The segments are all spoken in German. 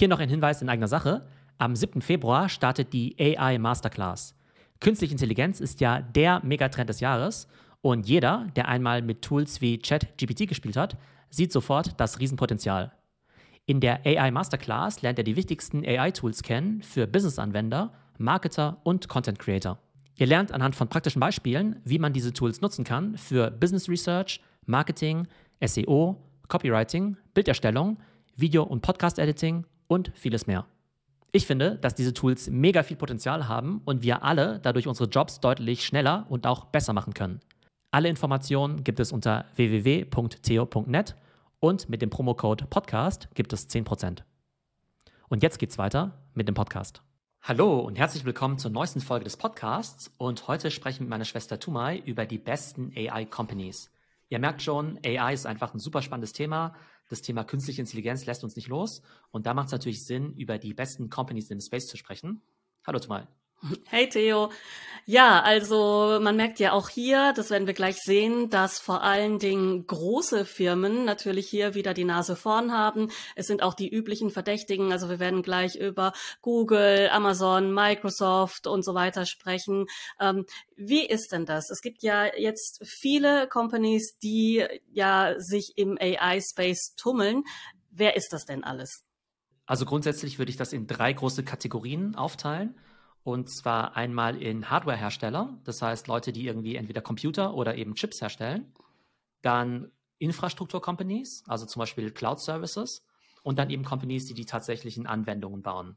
Hier noch ein Hinweis in eigener Sache. Am 7. Februar startet die AI Masterclass. Künstliche Intelligenz ist ja der Megatrend des Jahres und jeder, der einmal mit Tools wie ChatGPT gespielt hat, sieht sofort das Riesenpotenzial. In der AI Masterclass lernt er die wichtigsten AI-Tools kennen für Business-Anwender, Marketer und Content Creator. Ihr lernt anhand von praktischen Beispielen, wie man diese Tools nutzen kann für Business Research, Marketing, SEO, Copywriting, Bilderstellung, Video- und Podcast-Editing und vieles mehr. Ich finde, dass diese Tools mega viel Potenzial haben und wir alle dadurch unsere Jobs deutlich schneller und auch besser machen können. Alle Informationen gibt es unter www.theo.net und mit dem Promocode Podcast gibt es 10%. Und jetzt geht's weiter mit dem Podcast. Hallo und herzlich willkommen zur neuesten Folge des Podcasts und heute spreche ich mit meiner Schwester Tumai über die besten AI Companies. Ihr merkt schon, AI ist einfach ein super spannendes Thema das Thema künstliche Intelligenz lässt uns nicht los. Und da macht es natürlich Sinn, über die besten Companies im Space zu sprechen. Hallo Tumal. Hey Theo. Ja, also man merkt ja auch hier, das werden wir gleich sehen, dass vor allen Dingen große Firmen natürlich hier wieder die Nase vorn haben. Es sind auch die üblichen Verdächtigen. Also wir werden gleich über Google, Amazon, Microsoft und so weiter sprechen. Ähm, wie ist denn das? Es gibt ja jetzt viele Companies, die ja sich im AI-Space tummeln. Wer ist das denn alles? Also grundsätzlich würde ich das in drei große Kategorien aufteilen. Und zwar einmal in Hardware-Hersteller, das heißt Leute, die irgendwie entweder Computer oder eben Chips herstellen. Dann Infrastruktur-Companies, also zum Beispiel Cloud-Services. Und dann eben Companies, die die tatsächlichen Anwendungen bauen.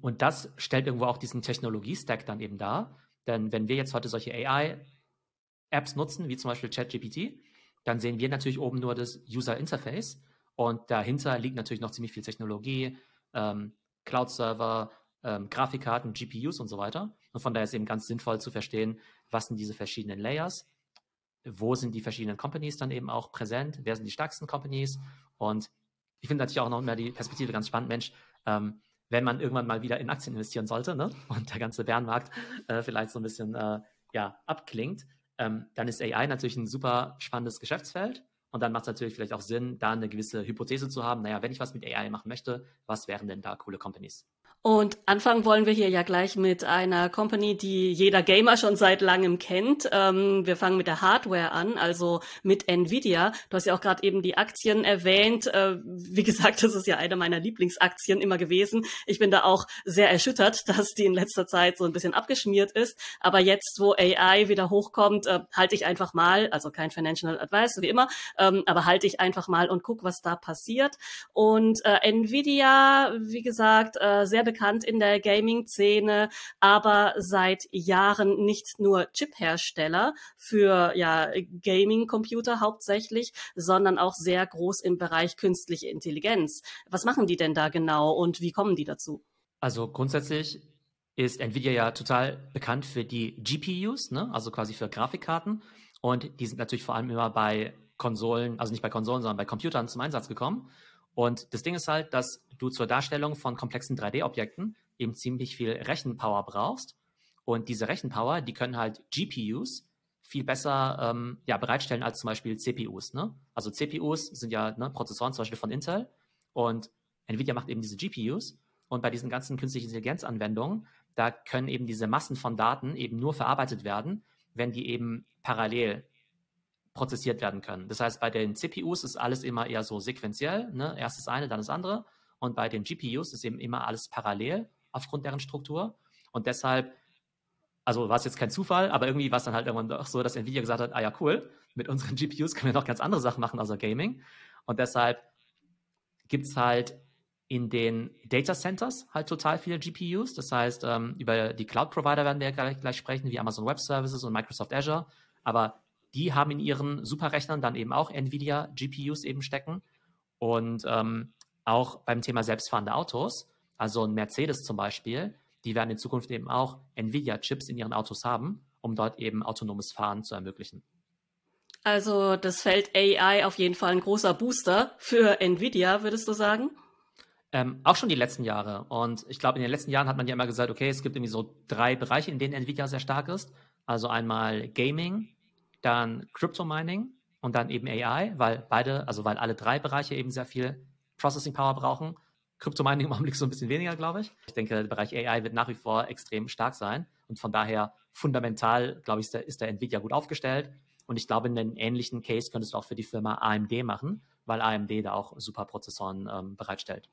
Und das stellt irgendwo auch diesen Technologie-Stack dann eben dar. Denn wenn wir jetzt heute solche AI-Apps nutzen, wie zum Beispiel ChatGPT, dann sehen wir natürlich oben nur das User-Interface. Und dahinter liegt natürlich noch ziemlich viel Technologie, ähm, Cloud-Server, ähm, Grafikkarten, GPUs und so weiter. Und von daher ist eben ganz sinnvoll zu verstehen, was sind diese verschiedenen Layers, wo sind die verschiedenen Companies dann eben auch präsent, wer sind die stärksten Companies. Und ich finde natürlich auch noch immer die Perspektive ganz spannend, Mensch, ähm, wenn man irgendwann mal wieder in Aktien investieren sollte ne, und der ganze Bärenmarkt äh, vielleicht so ein bisschen äh, ja, abklingt, ähm, dann ist AI natürlich ein super spannendes Geschäftsfeld. Und dann macht es natürlich vielleicht auch Sinn, da eine gewisse Hypothese zu haben. Naja, wenn ich was mit AI machen möchte, was wären denn da coole Companies? Und anfangen wollen wir hier ja gleich mit einer Company, die jeder Gamer schon seit langem kennt. Ähm, wir fangen mit der Hardware an, also mit Nvidia. Du hast ja auch gerade eben die Aktien erwähnt. Äh, wie gesagt, das ist ja eine meiner Lieblingsaktien immer gewesen. Ich bin da auch sehr erschüttert, dass die in letzter Zeit so ein bisschen abgeschmiert ist. Aber jetzt, wo AI wieder hochkommt, äh, halte ich einfach mal, also kein Financial Advice, wie immer, ähm, aber halte ich einfach mal und guck, was da passiert. Und äh, Nvidia, wie gesagt, äh, sehr bekannt in der Gaming-Szene, aber seit Jahren nicht nur Chip-Hersteller für ja, Gaming-Computer hauptsächlich, sondern auch sehr groß im Bereich künstliche Intelligenz. Was machen die denn da genau und wie kommen die dazu? Also grundsätzlich ist Nvidia ja total bekannt für die GPUs, ne? also quasi für Grafikkarten. Und die sind natürlich vor allem immer bei Konsolen, also nicht bei Konsolen, sondern bei Computern zum Einsatz gekommen. Und das Ding ist halt, dass du zur Darstellung von komplexen 3D-Objekten eben ziemlich viel Rechenpower brauchst. Und diese Rechenpower, die können halt GPUs viel besser ähm, ja, bereitstellen als zum Beispiel CPUs. Ne? Also CPUs sind ja ne, Prozessoren zum Beispiel von Intel und Nvidia macht eben diese GPUs. Und bei diesen ganzen künstlichen Intelligenz-Anwendungen, da können eben diese Massen von Daten eben nur verarbeitet werden, wenn die eben parallel prozessiert werden können. Das heißt, bei den CPUs ist alles immer eher so sequenziell, ne? erst das eine, dann das andere. Und bei den GPUs ist eben immer alles parallel aufgrund deren Struktur. Und deshalb, also war es jetzt kein Zufall, aber irgendwie war es dann halt irgendwann doch so, dass Nvidia gesagt hat, ah ja, cool, mit unseren GPUs können wir noch ganz andere Sachen machen außer Gaming. Und deshalb gibt es halt in den Data Centers halt total viele GPUs. Das heißt, ähm, über die Cloud-Provider werden wir gleich, gleich sprechen, wie Amazon Web Services und Microsoft Azure. Aber die haben in ihren Superrechnern dann eben auch Nvidia GPUs eben stecken. Und ähm, auch beim Thema selbstfahrende Autos, also ein Mercedes zum Beispiel, die werden in Zukunft eben auch Nvidia-Chips in ihren Autos haben, um dort eben autonomes Fahren zu ermöglichen. Also das Feld AI auf jeden Fall ein großer Booster für Nvidia, würdest du sagen? Ähm, auch schon die letzten Jahre. Und ich glaube, in den letzten Jahren hat man ja immer gesagt, okay, es gibt irgendwie so drei Bereiche, in denen Nvidia sehr stark ist. Also einmal Gaming, dann Crypto Mining und dann eben AI, weil beide, also weil alle drei Bereiche eben sehr viel Processing Power brauchen. Kryptomining im Augenblick so ein bisschen weniger, glaube ich. Ich denke, der Bereich AI wird nach wie vor extrem stark sein und von daher fundamental, glaube ich, ist der, ist der Nvidia gut aufgestellt. Und ich glaube, einen ähnlichen Case könntest du auch für die Firma AMD machen, weil AMD da auch super Prozessoren ähm, bereitstellt.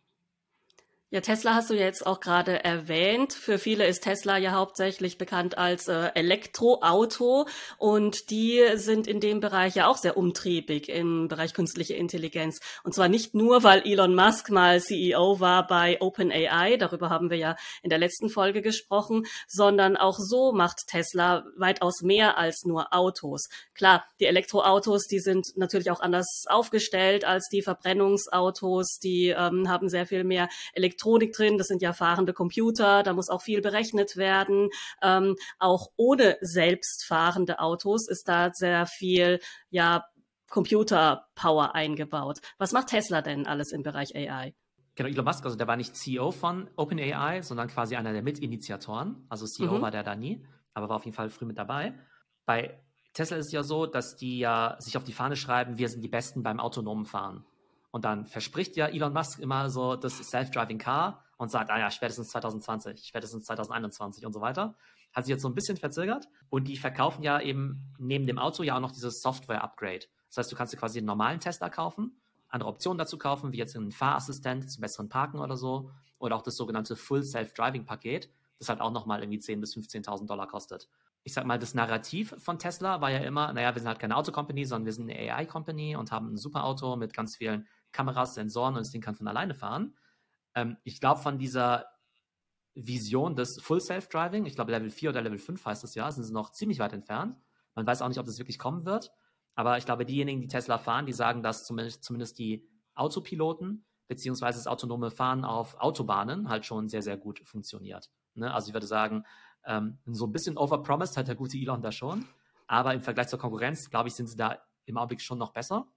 Ja, Tesla hast du jetzt auch gerade erwähnt. Für viele ist Tesla ja hauptsächlich bekannt als äh, Elektroauto und die sind in dem Bereich ja auch sehr umtriebig im Bereich künstliche Intelligenz. Und zwar nicht nur, weil Elon Musk mal CEO war bei OpenAI, darüber haben wir ja in der letzten Folge gesprochen, sondern auch so macht Tesla weitaus mehr als nur Autos. Klar, die Elektroautos, die sind natürlich auch anders aufgestellt als die Verbrennungsautos, die ähm, haben sehr viel mehr Elektroautos Elektronik drin, das sind ja fahrende Computer, da muss auch viel berechnet werden. Ähm, auch ohne selbstfahrende Autos ist da sehr viel, ja, Computer-Power eingebaut. Was macht Tesla denn alles im Bereich AI? Genau, Elon Musk, also der war nicht CEO von OpenAI, sondern quasi einer der Mitinitiatoren. Also CEO mhm. war der da nie, aber war auf jeden Fall früh mit dabei. Bei Tesla ist es ja so, dass die ja sich auf die Fahne schreiben, wir sind die Besten beim autonomen Fahren. Und dann verspricht ja Elon Musk immer so das Self-Driving Car und sagt, ah ja, spätestens 2020, spätestens 2021 und so weiter. Hat sich jetzt so ein bisschen verzögert. Und die verkaufen ja eben neben dem Auto ja auch noch dieses Software-Upgrade. Das heißt, du kannst dir quasi einen normalen Tesla kaufen, andere Optionen dazu kaufen, wie jetzt einen Fahrassistent zum besseren Parken oder so. Oder auch das sogenannte Full Self-Driving-Paket, das halt auch nochmal irgendwie 10.000 bis 15.000 Dollar kostet. Ich sag mal, das Narrativ von Tesla war ja immer, naja, wir sind halt keine Auto-Company, sondern wir sind eine AI-Company und haben ein super Auto mit ganz vielen Kameras, Sensoren und das Ding kann von alleine fahren. Ähm, ich glaube, von dieser Vision des Full Self-Driving, ich glaube Level 4 oder Level 5 heißt es ja, sind sie noch ziemlich weit entfernt. Man weiß auch nicht, ob das wirklich kommen wird. Aber ich glaube, diejenigen, die Tesla fahren, die sagen, dass zumindest, zumindest die Autopiloten beziehungsweise das autonome Fahren auf Autobahnen halt schon sehr, sehr gut funktioniert. Ne? Also ich würde sagen, ähm, so ein bisschen overpromised hat der gute Elon da schon. Aber im Vergleich zur Konkurrenz, glaube ich, sind sie da im Augenblick schon noch besser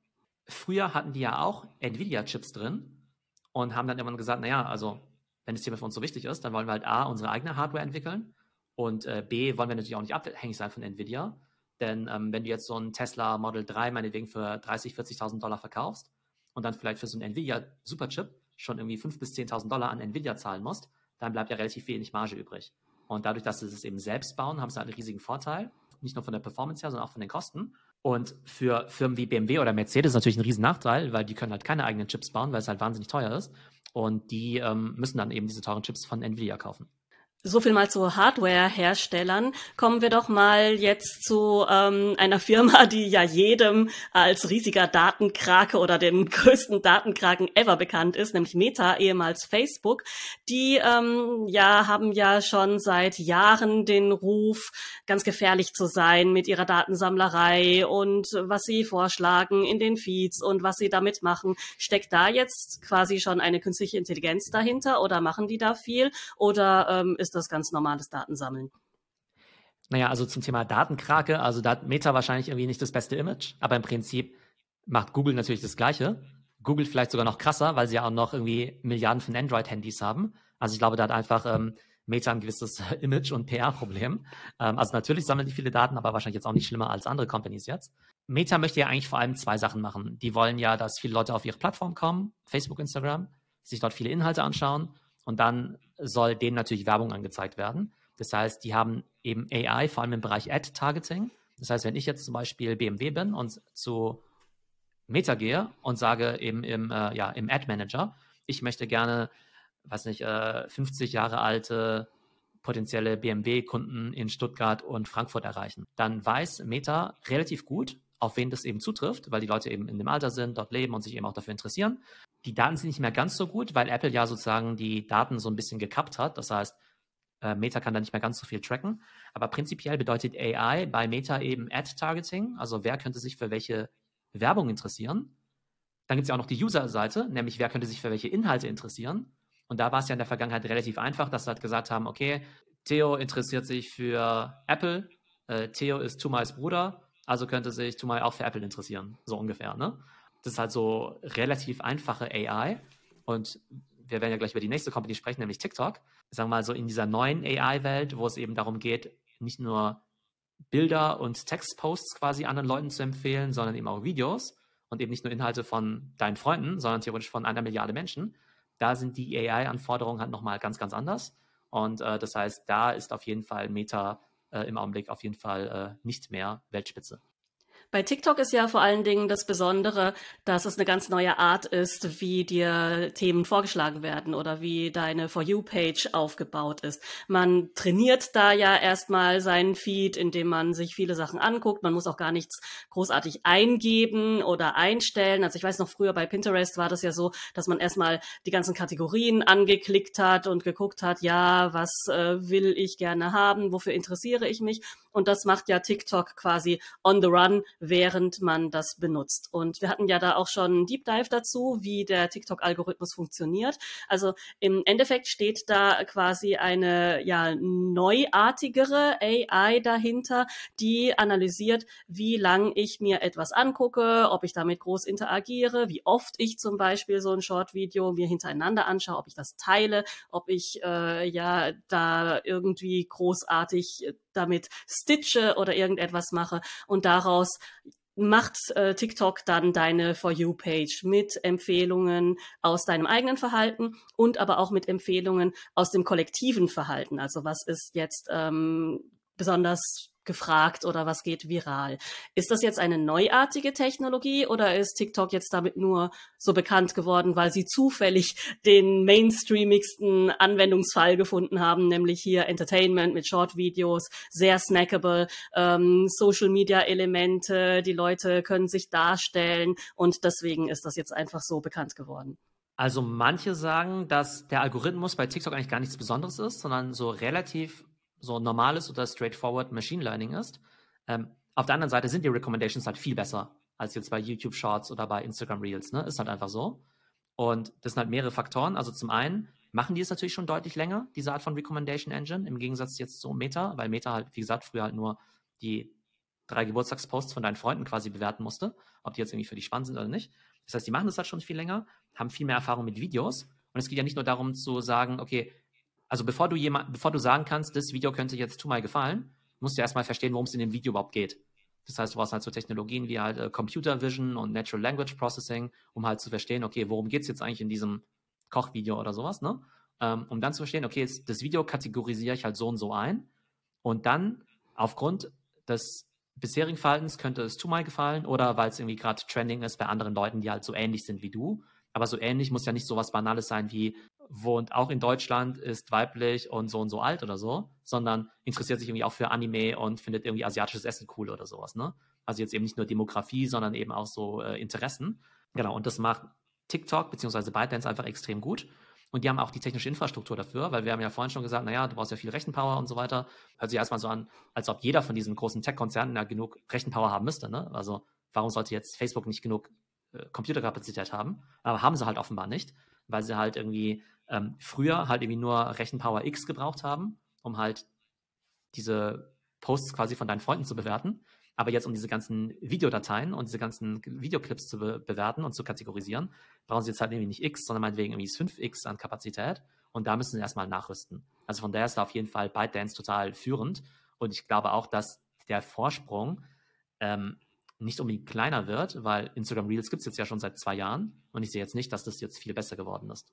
früher hatten die ja auch Nvidia-Chips drin und haben dann irgendwann gesagt, naja, also wenn das Thema für uns so wichtig ist, dann wollen wir halt A, unsere eigene Hardware entwickeln und äh, B, wollen wir natürlich auch nicht abhängig sein von Nvidia. Denn ähm, wenn du jetzt so ein Tesla Model 3 meinetwegen für 30.000, 40.000 Dollar verkaufst und dann vielleicht für so einen Nvidia Superchip schon irgendwie 5.000 bis 10.000 Dollar an Nvidia zahlen musst, dann bleibt ja relativ wenig Marge übrig. Und dadurch, dass sie es eben selbst bauen, haben sie halt einen riesigen Vorteil. Nicht nur von der Performance her, sondern auch von den Kosten. Und für Firmen wie BMW oder Mercedes ist natürlich ein riesen Nachteil, weil die können halt keine eigenen Chips bauen, weil es halt wahnsinnig teuer ist. Und die ähm, müssen dann eben diese teuren Chips von Nvidia kaufen. So viel mal zu Hardware-Herstellern. Kommen wir doch mal jetzt zu ähm, einer Firma, die ja jedem als riesiger Datenkrake oder dem größten Datenkraken ever bekannt ist, nämlich Meta, ehemals Facebook. Die ähm, ja haben ja schon seit Jahren den Ruf, ganz gefährlich zu sein mit ihrer Datensammlerei und was sie vorschlagen in den Feeds und was sie damit machen. Steckt da jetzt quasi schon eine künstliche Intelligenz dahinter oder machen die da viel oder ähm, ist ist das ganz normales Datensammeln. Naja, also zum Thema Datenkrake, also da hat Meta wahrscheinlich irgendwie nicht das beste Image, aber im Prinzip macht Google natürlich das Gleiche. Google vielleicht sogar noch krasser, weil sie ja auch noch irgendwie Milliarden von Android-Handys haben. Also ich glaube, da hat einfach ähm, Meta ein gewisses Image- und PR-Problem. Ähm, also natürlich sammeln die viele Daten, aber wahrscheinlich jetzt auch nicht schlimmer als andere Companies jetzt. Meta möchte ja eigentlich vor allem zwei Sachen machen. Die wollen ja, dass viele Leute auf ihre Plattform kommen, Facebook, Instagram, sich dort viele Inhalte anschauen und dann soll denen natürlich Werbung angezeigt werden. Das heißt, die haben eben AI, vor allem im Bereich Ad-Targeting. Das heißt, wenn ich jetzt zum Beispiel BMW bin und zu Meta gehe und sage eben im, äh, ja, im Ad-Manager, ich möchte gerne, weiß nicht, äh, 50 Jahre alte potenzielle BMW-Kunden in Stuttgart und Frankfurt erreichen, dann weiß Meta relativ gut, auf wen das eben zutrifft, weil die Leute eben in dem Alter sind, dort leben und sich eben auch dafür interessieren. Die Daten sind nicht mehr ganz so gut, weil Apple ja sozusagen die Daten so ein bisschen gekappt hat. Das heißt, äh, Meta kann da nicht mehr ganz so viel tracken. Aber prinzipiell bedeutet AI bei Meta eben Ad-Targeting, also wer könnte sich für welche Werbung interessieren. Dann gibt es ja auch noch die User-Seite, nämlich wer könnte sich für welche Inhalte interessieren. Und da war es ja in der Vergangenheit relativ einfach, dass sie halt gesagt haben, okay, Theo interessiert sich für Apple, äh, Theo ist Tumais Bruder, also könnte sich Tumai auch für Apple interessieren, so ungefähr. Ne? Das ist halt so relativ einfache AI. Und wir werden ja gleich über die nächste Company sprechen, nämlich TikTok. Sagen wir mal so in dieser neuen AI-Welt, wo es eben darum geht, nicht nur Bilder und Textposts quasi anderen Leuten zu empfehlen, sondern eben auch Videos und eben nicht nur Inhalte von deinen Freunden, sondern theoretisch von einer Milliarde Menschen. da sind die AI-Anforderungen halt nochmal ganz, ganz anders. Und äh, das heißt, da ist auf jeden Fall Meta äh, im Augenblick auf jeden Fall äh, nicht mehr Weltspitze. Bei TikTok ist ja vor allen Dingen das Besondere, dass es eine ganz neue Art ist, wie dir Themen vorgeschlagen werden oder wie deine For You-Page aufgebaut ist. Man trainiert da ja erstmal seinen Feed, indem man sich viele Sachen anguckt. Man muss auch gar nichts großartig eingeben oder einstellen. Also ich weiß noch, früher bei Pinterest war das ja so, dass man erstmal die ganzen Kategorien angeklickt hat und geguckt hat, ja, was äh, will ich gerne haben, wofür interessiere ich mich. Und das macht ja TikTok quasi on the run, während man das benutzt. Und wir hatten ja da auch schon einen Deep Dive dazu, wie der TikTok-Algorithmus funktioniert. Also im Endeffekt steht da quasi eine ja neuartigere AI dahinter, die analysiert, wie lang ich mir etwas angucke, ob ich damit groß interagiere, wie oft ich zum Beispiel so ein Short-Video mir hintereinander anschaue, ob ich das teile, ob ich äh, ja da irgendwie großartig damit stitche oder irgendetwas mache und daraus macht äh, TikTok dann deine For You Page mit Empfehlungen aus deinem eigenen Verhalten und aber auch mit Empfehlungen aus dem kollektiven Verhalten. Also was ist jetzt ähm, besonders gefragt oder was geht viral. Ist das jetzt eine neuartige Technologie oder ist TikTok jetzt damit nur so bekannt geworden, weil sie zufällig den mainstreamigsten Anwendungsfall gefunden haben, nämlich hier Entertainment mit Short-Videos, sehr snackable, ähm, Social-Media-Elemente, die Leute können sich darstellen und deswegen ist das jetzt einfach so bekannt geworden. Also manche sagen, dass der Algorithmus bei TikTok eigentlich gar nichts Besonderes ist, sondern so relativ so normales oder straightforward Machine Learning ist. Ähm, auf der anderen Seite sind die Recommendations halt viel besser als jetzt bei YouTube Shorts oder bei Instagram Reels. Ne? Ist halt einfach so. Und das sind halt mehrere Faktoren. Also zum einen machen die es natürlich schon deutlich länger, diese Art von Recommendation Engine, im Gegensatz jetzt zu Meta, weil Meta halt, wie gesagt, früher halt nur die drei Geburtstagsposts von deinen Freunden quasi bewerten musste, ob die jetzt irgendwie für dich spannend sind oder nicht. Das heißt, die machen das halt schon viel länger, haben viel mehr Erfahrung mit Videos. Und es geht ja nicht nur darum zu sagen, okay, also bevor du jemand, bevor du sagen kannst, das Video könnte jetzt mal gefallen, musst du erstmal verstehen, worum es in dem Video überhaupt geht. Das heißt, du brauchst halt so Technologien wie halt äh, Computer Vision und Natural Language Processing, um halt zu verstehen, okay, worum geht es jetzt eigentlich in diesem Kochvideo oder sowas, ne? Ähm, um dann zu verstehen, okay, jetzt, das Video kategorisiere ich halt so und so ein und dann aufgrund des bisherigen Verhaltens könnte es mal gefallen oder weil es irgendwie gerade trending ist bei anderen Leuten, die halt so ähnlich sind wie du. Aber so ähnlich muss ja nicht so was Banales sein wie, wohnt auch in Deutschland, ist weiblich und so und so alt oder so, sondern interessiert sich irgendwie auch für Anime und findet irgendwie asiatisches Essen cool oder sowas. Ne? Also jetzt eben nicht nur Demografie, sondern eben auch so äh, Interessen. Genau, und das macht TikTok bzw. ByteDance einfach extrem gut. Und die haben auch die technische Infrastruktur dafür, weil wir haben ja vorhin schon gesagt, naja, du brauchst ja viel Rechenpower und so weiter. Hört sich erstmal so an, als ob jeder von diesen großen Tech-Konzernen ja genug Rechenpower haben müsste. Ne? Also warum sollte jetzt Facebook nicht genug Computerkapazität haben? Aber haben sie halt offenbar nicht, weil sie halt irgendwie ähm, früher halt irgendwie nur Rechenpower X gebraucht haben, um halt diese Posts quasi von deinen Freunden zu bewerten. Aber jetzt, um diese ganzen Videodateien und diese ganzen Videoclips zu be bewerten und zu kategorisieren, brauchen sie jetzt halt irgendwie nicht X, sondern meinetwegen irgendwie 5X an Kapazität. Und da müssen sie erstmal nachrüsten. Also von daher ist da auf jeden Fall ByteDance total führend. Und ich glaube auch, dass der Vorsprung ähm, nicht unbedingt kleiner wird, weil Instagram Reels gibt es jetzt ja schon seit zwei Jahren. Und ich sehe jetzt nicht, dass das jetzt viel besser geworden ist.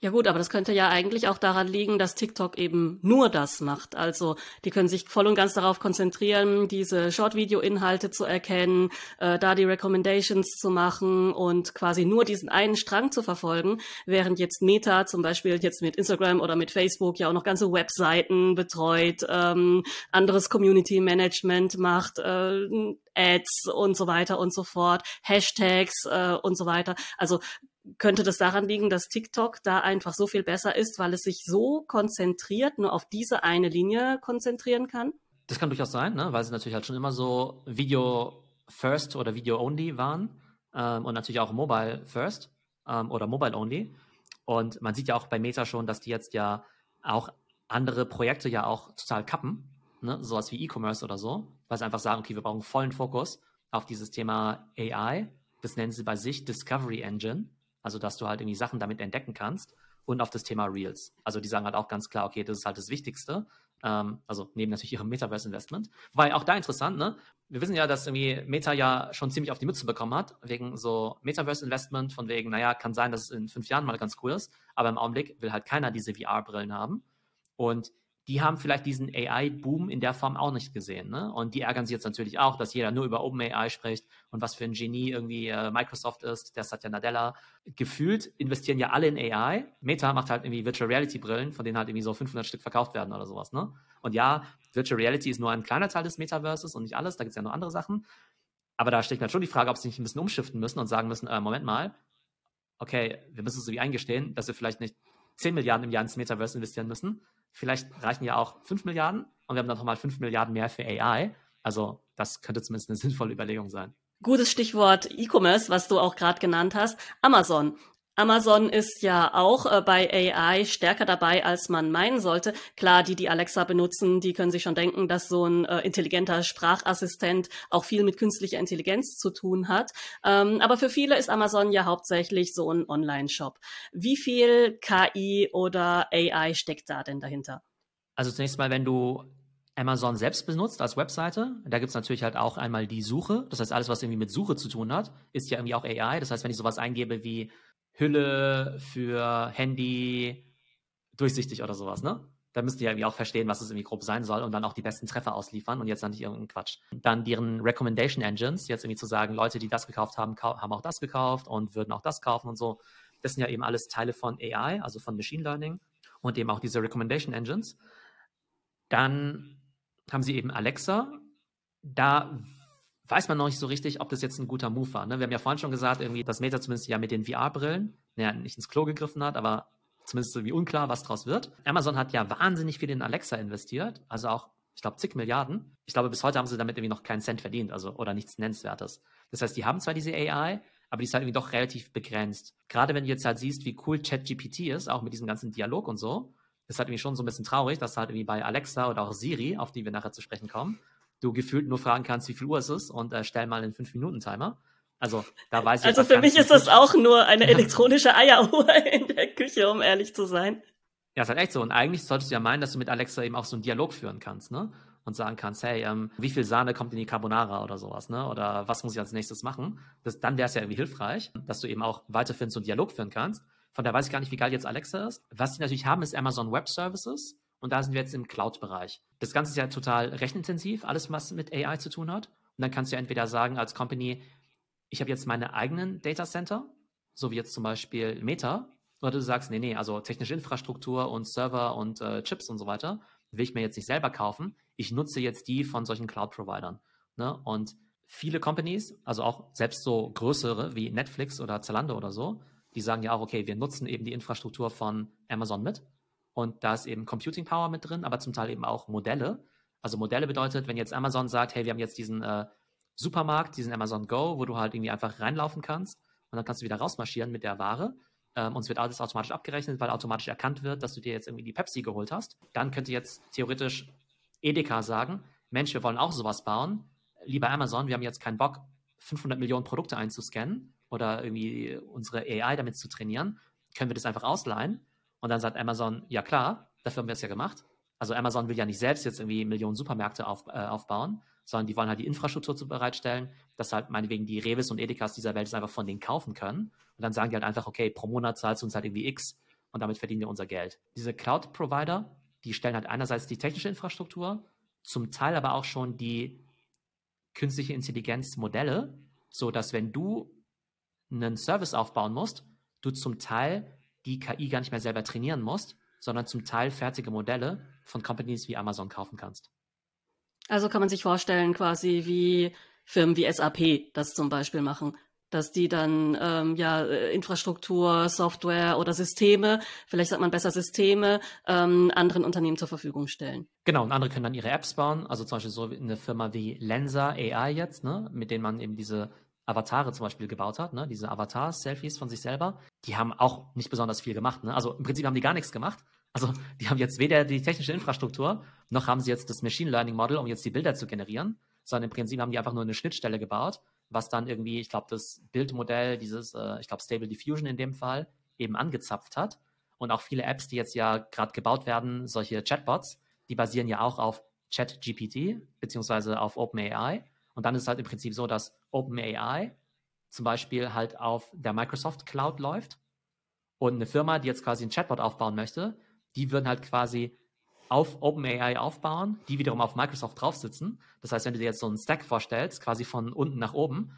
Ja gut, aber das könnte ja eigentlich auch daran liegen, dass TikTok eben nur das macht. Also die können sich voll und ganz darauf konzentrieren, diese Short-Video-Inhalte zu erkennen, äh, da die Recommendations zu machen und quasi nur diesen einen Strang zu verfolgen, während jetzt Meta zum Beispiel jetzt mit Instagram oder mit Facebook ja auch noch ganze Webseiten betreut, ähm, anderes Community-Management macht, äh, Ads und so weiter und so fort, Hashtags äh, und so weiter. Also könnte das daran liegen, dass TikTok da einfach so viel besser ist, weil es sich so konzentriert, nur auf diese eine Linie konzentrieren kann? Das kann durchaus sein, ne? weil sie natürlich halt schon immer so Video First oder Video Only waren ähm, und natürlich auch Mobile First ähm, oder Mobile Only. Und man sieht ja auch bei Meta schon, dass die jetzt ja auch andere Projekte ja auch total kappen, ne? sowas wie E-Commerce oder so, weil sie einfach sagen, okay, wir brauchen vollen Fokus auf dieses Thema AI. Das nennen sie bei sich Discovery Engine. Also, dass du halt irgendwie Sachen damit entdecken kannst und auf das Thema Reels. Also, die sagen halt auch ganz klar, okay, das ist halt das Wichtigste. Ähm, also neben natürlich ihrem Metaverse-Investment. Wobei auch da interessant, ne? Wir wissen ja, dass irgendwie Meta ja schon ziemlich auf die Mütze bekommen hat, wegen so Metaverse-Investment, von wegen, naja, kann sein, dass es in fünf Jahren mal ganz cool ist, aber im Augenblick will halt keiner diese VR-Brillen haben. Und die haben vielleicht diesen AI-Boom in der Form auch nicht gesehen. Ne? Und die ärgern sich jetzt natürlich auch, dass jeder nur über OpenAI spricht und was für ein Genie irgendwie äh, Microsoft ist, der Satya Nadella. Gefühlt investieren ja alle in AI. Meta macht halt irgendwie Virtual Reality Brillen, von denen halt irgendwie so 500 Stück verkauft werden oder sowas. Ne? Und ja, Virtual Reality ist nur ein kleiner Teil des Metaverses und nicht alles, da gibt es ja noch andere Sachen. Aber da stelle ich mir halt schon die Frage, ob sie nicht ein bisschen umschiften müssen und sagen müssen, äh, Moment mal, okay, wir müssen es so wie eingestehen, dass wir vielleicht nicht 10 Milliarden im Jahr ins Metaverse investieren müssen, Vielleicht reichen ja auch 5 Milliarden und wir haben dann nochmal 5 Milliarden mehr für AI. Also das könnte zumindest eine sinnvolle Überlegung sein. Gutes Stichwort E-Commerce, was du auch gerade genannt hast. Amazon. Amazon ist ja auch äh, bei AI stärker dabei, als man meinen sollte. Klar, die, die Alexa benutzen, die können sich schon denken, dass so ein äh, intelligenter Sprachassistent auch viel mit künstlicher Intelligenz zu tun hat. Ähm, aber für viele ist Amazon ja hauptsächlich so ein Online-Shop. Wie viel KI oder AI steckt da denn dahinter? Also zunächst mal, wenn du Amazon selbst benutzt als Webseite. Da gibt es natürlich halt auch einmal die Suche. Das heißt, alles, was irgendwie mit Suche zu tun hat, ist ja irgendwie auch AI. Das heißt, wenn ich sowas eingebe wie Hülle für Handy durchsichtig oder sowas, ne? Da müsst ihr irgendwie auch verstehen, was es irgendwie grob sein soll und dann auch die besten Treffer ausliefern und jetzt dann nicht irgendeinen Quatsch. Dann deren Recommendation Engines, jetzt irgendwie zu sagen, Leute, die das gekauft haben, haben auch das gekauft und würden auch das kaufen und so. Das sind ja eben alles Teile von AI, also von Machine Learning und eben auch diese Recommendation Engines. Dann haben sie eben Alexa. Da weiß man noch nicht so richtig, ob das jetzt ein guter Move war. Ne? Wir haben ja vorhin schon gesagt, irgendwie, dass Meta zumindest ja mit den VR-Brillen ja, nicht ins Klo gegriffen hat, aber zumindest so wie unklar, was draus wird. Amazon hat ja wahnsinnig viel in Alexa investiert, also auch, ich glaube, zig Milliarden. Ich glaube, bis heute haben sie damit irgendwie noch keinen Cent verdient, also oder nichts Nennenswertes. Das heißt, die haben zwar diese AI, aber die ist halt irgendwie doch relativ begrenzt. Gerade wenn du jetzt halt siehst, wie cool ChatGPT ist, auch mit diesem ganzen Dialog und so, ist halt irgendwie schon so ein bisschen traurig, dass halt irgendwie bei Alexa oder auch Siri, auf die wir nachher zu sprechen kommen, du gefühlt nur fragen kannst, wie viel Uhr es ist und äh, stell mal einen 5-Minuten-Timer. Also da weiß ich Also für mich ist das auch nur eine elektronische Eieruhr in der Küche, um ehrlich zu sein. Ja, ist halt echt so. Und eigentlich solltest du ja meinen, dass du mit Alexa eben auch so einen Dialog führen kannst, ne? Und sagen kannst, hey, ähm, wie viel Sahne kommt in die Carbonara oder sowas, ne? Oder was muss ich als nächstes machen? Das, dann wäre es ja irgendwie hilfreich, dass du eben auch weiterhin so einen Dialog führen kannst. Von daher weiß ich gar nicht, wie geil jetzt Alexa ist. Was sie natürlich haben, ist Amazon Web Services. Und da sind wir jetzt im Cloud-Bereich. Das Ganze ist ja total rechenintensiv, alles, was mit AI zu tun hat. Und dann kannst du entweder sagen als Company, ich habe jetzt meine eigenen Data Center, so wie jetzt zum Beispiel Meta, oder du sagst, nee, nee, also technische Infrastruktur und Server und äh, Chips und so weiter, will ich mir jetzt nicht selber kaufen. Ich nutze jetzt die von solchen Cloud-Providern. Ne? Und viele Companies, also auch selbst so größere wie Netflix oder Zalando oder so, die sagen ja auch, okay, wir nutzen eben die Infrastruktur von Amazon mit und da ist eben Computing Power mit drin, aber zum Teil eben auch Modelle. Also Modelle bedeutet, wenn jetzt Amazon sagt, hey, wir haben jetzt diesen äh, Supermarkt, diesen Amazon Go, wo du halt irgendwie einfach reinlaufen kannst und dann kannst du wieder rausmarschieren mit der Ware. Ähm, und es wird alles automatisch abgerechnet, weil automatisch erkannt wird, dass du dir jetzt irgendwie die Pepsi geholt hast. Dann könnte jetzt theoretisch Edeka sagen, Mensch, wir wollen auch sowas bauen. Lieber Amazon, wir haben jetzt keinen Bock, 500 Millionen Produkte einzuscannen oder irgendwie unsere AI damit zu trainieren. Können wir das einfach ausleihen? Und dann sagt Amazon, ja klar, dafür haben wir es ja gemacht. Also Amazon will ja nicht selbst jetzt irgendwie Millionen Supermärkte auf, äh, aufbauen, sondern die wollen halt die Infrastruktur zu bereitstellen, dass halt meinetwegen die Revis und Edekas dieser Welt es einfach von denen kaufen können. Und dann sagen die halt einfach, okay, pro Monat zahlst du uns halt irgendwie X und damit verdienen wir unser Geld. Diese Cloud-Provider, die stellen halt einerseits die technische Infrastruktur, zum Teil aber auch schon die künstliche Intelligenz-Modelle, so dass wenn du einen Service aufbauen musst, du zum Teil die KI gar nicht mehr selber trainieren musst, sondern zum Teil fertige Modelle von Companies wie Amazon kaufen kannst. Also kann man sich vorstellen, quasi wie Firmen wie SAP das zum Beispiel machen, dass die dann ähm, ja äh, Infrastruktur, Software oder Systeme, vielleicht sagt man besser Systeme, ähm, anderen Unternehmen zur Verfügung stellen. Genau, und andere können dann ihre Apps bauen, also zum Beispiel so eine Firma wie Lensa AI jetzt, ne, mit denen man eben diese Avatare zum Beispiel gebaut hat, ne? diese Avatar-Selfies von sich selber, die haben auch nicht besonders viel gemacht. Ne? Also im Prinzip haben die gar nichts gemacht. Also die haben jetzt weder die technische Infrastruktur, noch haben sie jetzt das Machine Learning Model, um jetzt die Bilder zu generieren, sondern im Prinzip haben die einfach nur eine Schnittstelle gebaut, was dann irgendwie, ich glaube, das Bildmodell, dieses, äh, ich glaube, Stable Diffusion in dem Fall, eben angezapft hat. Und auch viele Apps, die jetzt ja gerade gebaut werden, solche Chatbots, die basieren ja auch auf ChatGPT beziehungsweise auf OpenAI. Und dann ist es halt im Prinzip so, dass OpenAI zum Beispiel halt auf der Microsoft Cloud läuft und eine Firma, die jetzt quasi ein Chatbot aufbauen möchte, die würden halt quasi auf OpenAI aufbauen, die wiederum auf Microsoft drauf sitzen. Das heißt, wenn du dir jetzt so einen Stack vorstellst, quasi von unten nach oben,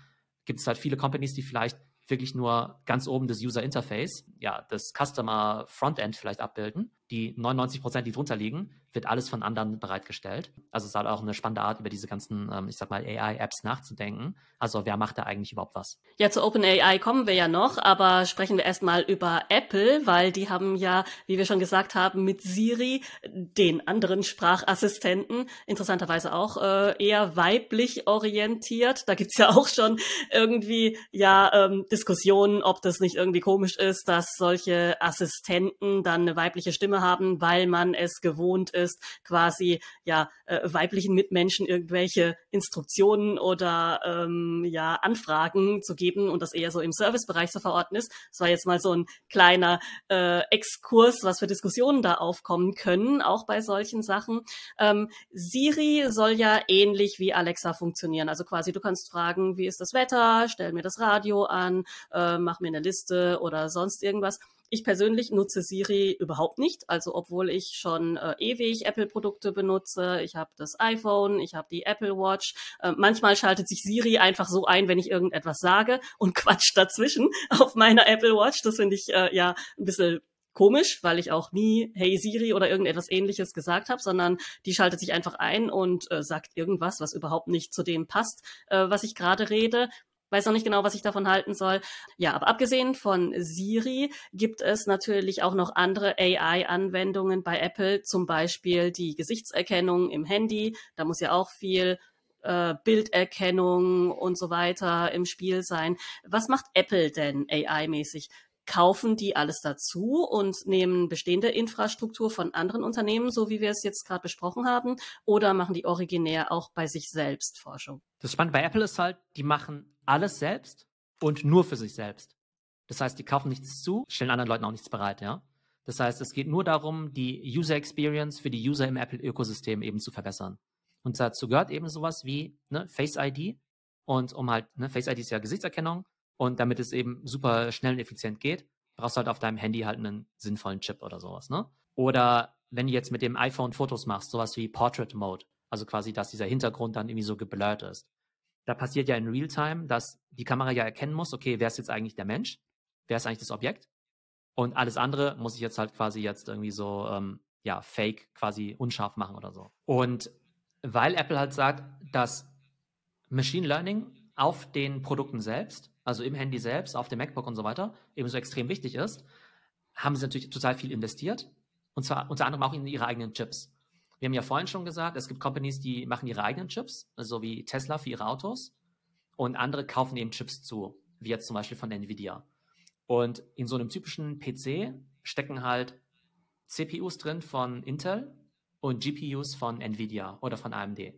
gibt es halt viele Companies, die vielleicht wirklich nur ganz oben das User Interface, ja, das Customer Frontend vielleicht abbilden. Die 99 Prozent, die drunter liegen, wird alles von anderen bereitgestellt. Also es ist halt auch eine spannende Art, über diese ganzen, ähm, ich sag mal, AI-Apps nachzudenken. Also wer macht da eigentlich überhaupt was? Ja, zu OpenAI kommen wir ja noch, aber sprechen wir erstmal über Apple, weil die haben ja, wie wir schon gesagt haben, mit Siri den anderen Sprachassistenten interessanterweise auch äh, eher weiblich orientiert. Da gibt's ja auch schon irgendwie ja ähm, Diskussionen, ob das nicht irgendwie komisch ist, dass solche Assistenten dann eine weibliche Stimme haben, weil man es gewohnt ist, ist, quasi ja äh, weiblichen Mitmenschen irgendwelche Instruktionen oder ähm, ja Anfragen zu geben und das eher so im Servicebereich zu verorten ist. Das war jetzt mal so ein kleiner äh, Exkurs, was für Diskussionen da aufkommen können, auch bei solchen Sachen. Ähm, Siri soll ja ähnlich wie Alexa funktionieren. Also quasi du kannst fragen, wie ist das Wetter, stell mir das Radio an, äh, mach mir eine Liste oder sonst irgendwas. Ich persönlich nutze Siri überhaupt nicht. Also obwohl ich schon äh, ewig Apple-Produkte benutze, ich habe das iPhone, ich habe die Apple Watch. Äh, manchmal schaltet sich Siri einfach so ein, wenn ich irgendetwas sage und quatscht dazwischen auf meiner Apple Watch. Das finde ich äh, ja ein bisschen komisch, weil ich auch nie Hey Siri oder irgendetwas ähnliches gesagt habe, sondern die schaltet sich einfach ein und äh, sagt irgendwas, was überhaupt nicht zu dem passt, äh, was ich gerade rede weiß noch nicht genau, was ich davon halten soll. Ja, aber abgesehen von Siri gibt es natürlich auch noch andere AI-Anwendungen bei Apple, zum Beispiel die Gesichtserkennung im Handy. Da muss ja auch viel äh, Bilderkennung und so weiter im Spiel sein. Was macht Apple denn AI-mäßig? Kaufen die alles dazu und nehmen bestehende Infrastruktur von anderen Unternehmen, so wie wir es jetzt gerade besprochen haben, oder machen die originär auch bei sich selbst Forschung? Das Spannende bei Apple ist halt, die machen alles selbst und nur für sich selbst. Das heißt, die kaufen nichts zu, stellen anderen Leuten auch nichts bereit, ja. Das heißt, es geht nur darum, die User Experience für die User im Apple-Ökosystem eben zu verbessern. Und dazu gehört eben sowas wie ne, Face ID. Und um halt, ne, Face ID ist ja Gesichtserkennung. Und damit es eben super schnell und effizient geht, brauchst du halt auf deinem Handy halt einen sinnvollen Chip oder sowas, ne? Oder wenn du jetzt mit dem iPhone Fotos machst, sowas wie Portrait Mode, also quasi, dass dieser Hintergrund dann irgendwie so geblurrt ist. Da passiert ja in Realtime, dass die Kamera ja erkennen muss, okay, wer ist jetzt eigentlich der Mensch? Wer ist eigentlich das Objekt? Und alles andere muss ich jetzt halt quasi jetzt irgendwie so, ähm, ja, fake quasi unscharf machen oder so. Und weil Apple halt sagt, dass Machine Learning auf den Produkten selbst also im Handy selbst, auf dem MacBook und so weiter, ebenso extrem wichtig ist, haben sie natürlich total viel investiert. Und zwar unter anderem auch in ihre eigenen Chips. Wir haben ja vorhin schon gesagt, es gibt Companies, die machen ihre eigenen Chips, so wie Tesla für ihre Autos. Und andere kaufen eben Chips zu, wie jetzt zum Beispiel von Nvidia. Und in so einem typischen PC stecken halt CPUs drin von Intel und GPUs von Nvidia oder von AMD.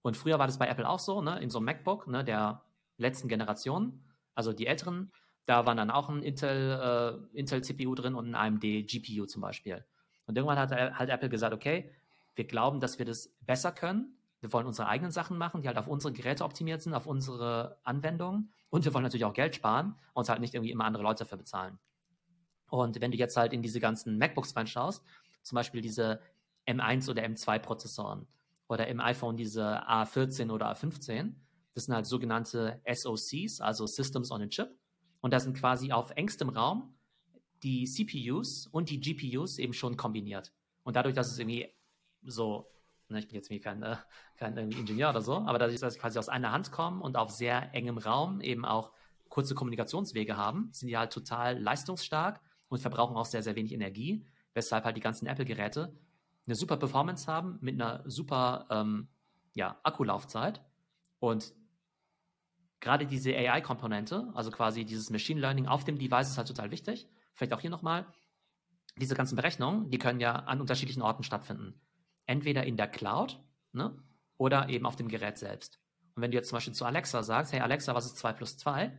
Und früher war das bei Apple auch so, ne, in so einem MacBook ne, der letzten Generation also die älteren, da waren dann auch ein Intel, äh, Intel CPU drin und ein AMD GPU zum Beispiel. Und irgendwann hat halt Apple gesagt, okay, wir glauben, dass wir das besser können. Wir wollen unsere eigenen Sachen machen, die halt auf unsere Geräte optimiert sind, auf unsere Anwendungen. Und wir wollen natürlich auch Geld sparen und uns halt nicht irgendwie immer andere Leute dafür bezahlen. Und wenn du jetzt halt in diese ganzen MacBooks reinschaust, zum Beispiel diese M1 oder M2 Prozessoren oder im iPhone diese A14 oder A15, das sind halt sogenannte SoCs, also Systems on a Chip. Und da sind quasi auf engstem Raum die CPUs und die GPUs eben schon kombiniert. Und dadurch, dass es irgendwie so, ne, ich bin jetzt kein, äh, kein Ingenieur oder so, aber dadurch, dass sie quasi aus einer Hand kommen und auf sehr engem Raum eben auch kurze Kommunikationswege haben, sind die halt total leistungsstark und verbrauchen auch sehr, sehr wenig Energie, weshalb halt die ganzen Apple-Geräte eine super Performance haben mit einer super ähm, ja, Akkulaufzeit. Und gerade diese AI-Komponente, also quasi dieses Machine Learning auf dem Device ist halt total wichtig. Vielleicht auch hier nochmal. Diese ganzen Berechnungen, die können ja an unterschiedlichen Orten stattfinden. Entweder in der Cloud ne, oder eben auf dem Gerät selbst. Und wenn du jetzt zum Beispiel zu Alexa sagst, hey Alexa, was ist 2 plus 2?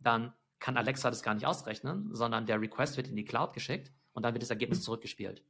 Dann kann Alexa das gar nicht ausrechnen, sondern der Request wird in die Cloud geschickt und dann wird das Ergebnis zurückgespielt.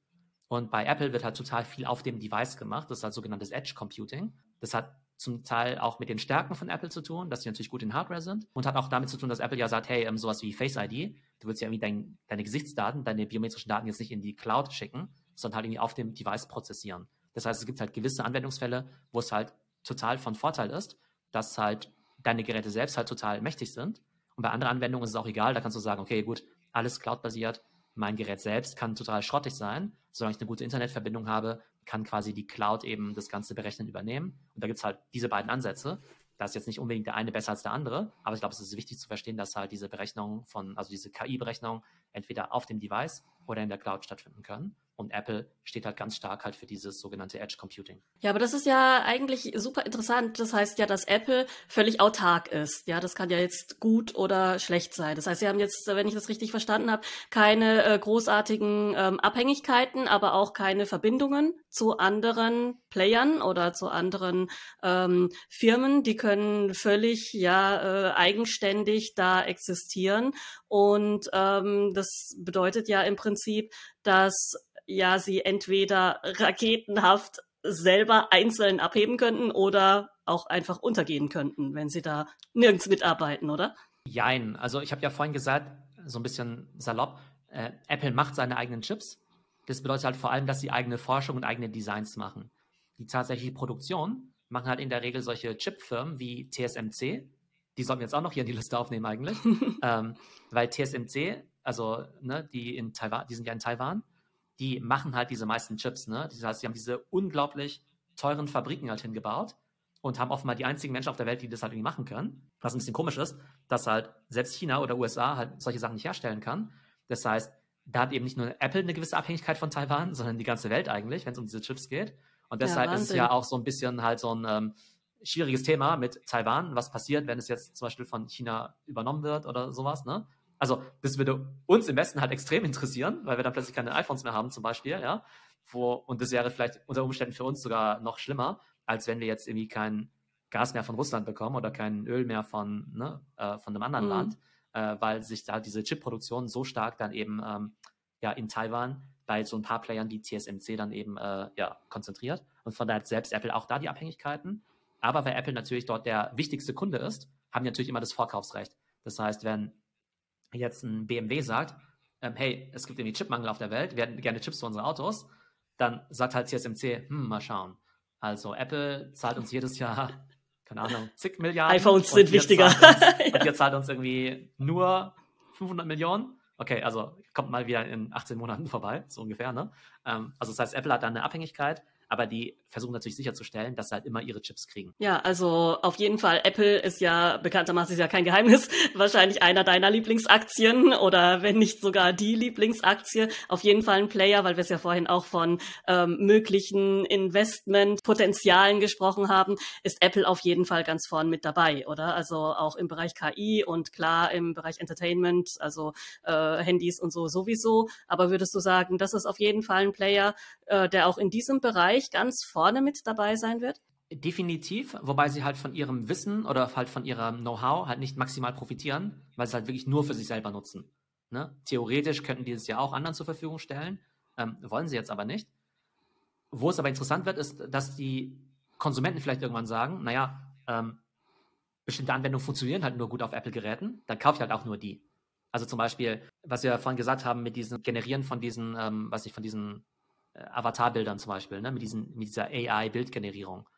Und bei Apple wird halt total viel auf dem Device gemacht. Das ist halt sogenanntes Edge Computing. Das hat zum Teil auch mit den Stärken von Apple zu tun, dass sie natürlich gut in Hardware sind und hat auch damit zu tun, dass Apple ja sagt, hey, ähm, sowas wie Face ID, du willst ja irgendwie dein, deine Gesichtsdaten, deine biometrischen Daten jetzt nicht in die Cloud schicken, sondern halt irgendwie auf dem Device prozessieren. Das heißt, es gibt halt gewisse Anwendungsfälle, wo es halt total von Vorteil ist, dass halt deine Geräte selbst halt total mächtig sind. Und bei anderen Anwendungen ist es auch egal, da kannst du sagen, okay, gut, alles Cloud-basiert, mein Gerät selbst kann total schrottig sein. Solange ich eine gute Internetverbindung habe, kann quasi die Cloud eben das ganze Berechnen übernehmen. Und da gibt es halt diese beiden Ansätze. Da ist jetzt nicht unbedingt der eine besser als der andere, aber ich glaube, es ist wichtig zu verstehen, dass halt diese Berechnungen von, also diese KI-Berechnungen entweder auf dem Device oder in der Cloud stattfinden können. Und Apple steht halt ganz stark halt für dieses sogenannte Edge Computing. Ja, aber das ist ja eigentlich super interessant. Das heißt ja, dass Apple völlig autark ist. Ja, das kann ja jetzt gut oder schlecht sein. Das heißt, sie haben jetzt, wenn ich das richtig verstanden habe, keine äh, großartigen ähm, Abhängigkeiten, aber auch keine Verbindungen zu anderen Playern oder zu anderen ähm, Firmen. Die können völlig ja äh, eigenständig da existieren. Und ähm, das bedeutet ja im Prinzip, dass ja sie entweder raketenhaft selber einzeln abheben könnten oder auch einfach untergehen könnten, wenn sie da nirgends mitarbeiten, oder? Jein. Also ich habe ja vorhin gesagt, so ein bisschen salopp, äh, Apple macht seine eigenen Chips. Das bedeutet halt vor allem, dass sie eigene Forschung und eigene Designs machen. Die tatsächliche Produktion machen halt in der Regel solche Chipfirmen wie TSMC. Die sollten wir jetzt auch noch hier in die Liste aufnehmen eigentlich. ähm, weil TSMC, also ne, die in Taiwan, die sind ja in Taiwan, die machen halt diese meisten Chips. Ne? Das heißt, sie haben diese unglaublich teuren Fabriken halt hingebaut und haben offenbar die einzigen Menschen auf der Welt, die das halt irgendwie machen können. Was ein bisschen komisch ist, dass halt selbst China oder USA halt solche Sachen nicht herstellen kann. Das heißt, da hat eben nicht nur Apple eine gewisse Abhängigkeit von Taiwan, sondern die ganze Welt eigentlich, wenn es um diese Chips geht. Und deshalb ja, ist es ja auch so ein bisschen halt so ein ähm, schwieriges Thema mit Taiwan. Was passiert, wenn es jetzt zum Beispiel von China übernommen wird oder sowas, ne? Also, das würde uns im Westen halt extrem interessieren, weil wir dann plötzlich keine iPhones mehr haben, zum Beispiel, ja. Wo, und das wäre vielleicht unter Umständen für uns sogar noch schlimmer, als wenn wir jetzt irgendwie kein Gas mehr von Russland bekommen oder kein Öl mehr von, ne, äh, von einem anderen mhm. Land, äh, weil sich da diese Chip-Produktion so stark dann eben ähm, ja, in Taiwan bei so ein paar Playern wie TSMC dann eben äh, ja, konzentriert. Und von daher hat selbst Apple auch da die Abhängigkeiten. Aber weil Apple natürlich dort der wichtigste Kunde ist, haben die natürlich immer das Vorkaufsrecht. Das heißt, wenn jetzt ein BMW sagt, ähm, hey, es gibt irgendwie Chipmangel auf der Welt, wir hätten gerne Chips für unsere Autos, dann sagt halt TSMC, hm, mal schauen. Also Apple zahlt uns jedes Jahr, keine Ahnung, zig Milliarden. iPhones sind wichtiger. Uns, und ihr zahlt uns irgendwie nur 500 Millionen. Okay, also kommt mal wieder in 18 Monaten vorbei, so ungefähr. Ne? Ähm, also das heißt, Apple hat da eine Abhängigkeit aber die versuchen natürlich sicherzustellen, dass sie halt immer ihre Chips kriegen. Ja, also auf jeden Fall, Apple ist ja bekanntermaßen ist ja kein Geheimnis, wahrscheinlich einer deiner Lieblingsaktien oder wenn nicht sogar die Lieblingsaktie. Auf jeden Fall ein Player, weil wir es ja vorhin auch von ähm, möglichen Investmentpotenzialen gesprochen haben, ist Apple auf jeden Fall ganz vorn mit dabei, oder? Also auch im Bereich KI und klar im Bereich Entertainment, also äh, Handys und so sowieso. Aber würdest du sagen, das ist auf jeden Fall ein Player, äh, der auch in diesem Bereich Bereich ganz vorne mit dabei sein wird? Definitiv, wobei sie halt von ihrem Wissen oder halt von ihrem Know-how halt nicht maximal profitieren, weil sie halt wirklich nur für sich selber nutzen. Ne? Theoretisch könnten die es ja auch anderen zur Verfügung stellen, ähm, wollen sie jetzt aber nicht. Wo es aber interessant wird, ist, dass die Konsumenten vielleicht irgendwann sagen, naja, ähm, bestimmte Anwendungen funktionieren halt nur gut auf Apple-Geräten, dann kaufe ich halt auch nur die. Also zum Beispiel, was wir vorhin gesagt haben, mit diesem Generieren von diesen, ähm, was ich von diesen Avatarbildern zum Beispiel, ne, mit, diesen, mit dieser AI-Bildgenerierung.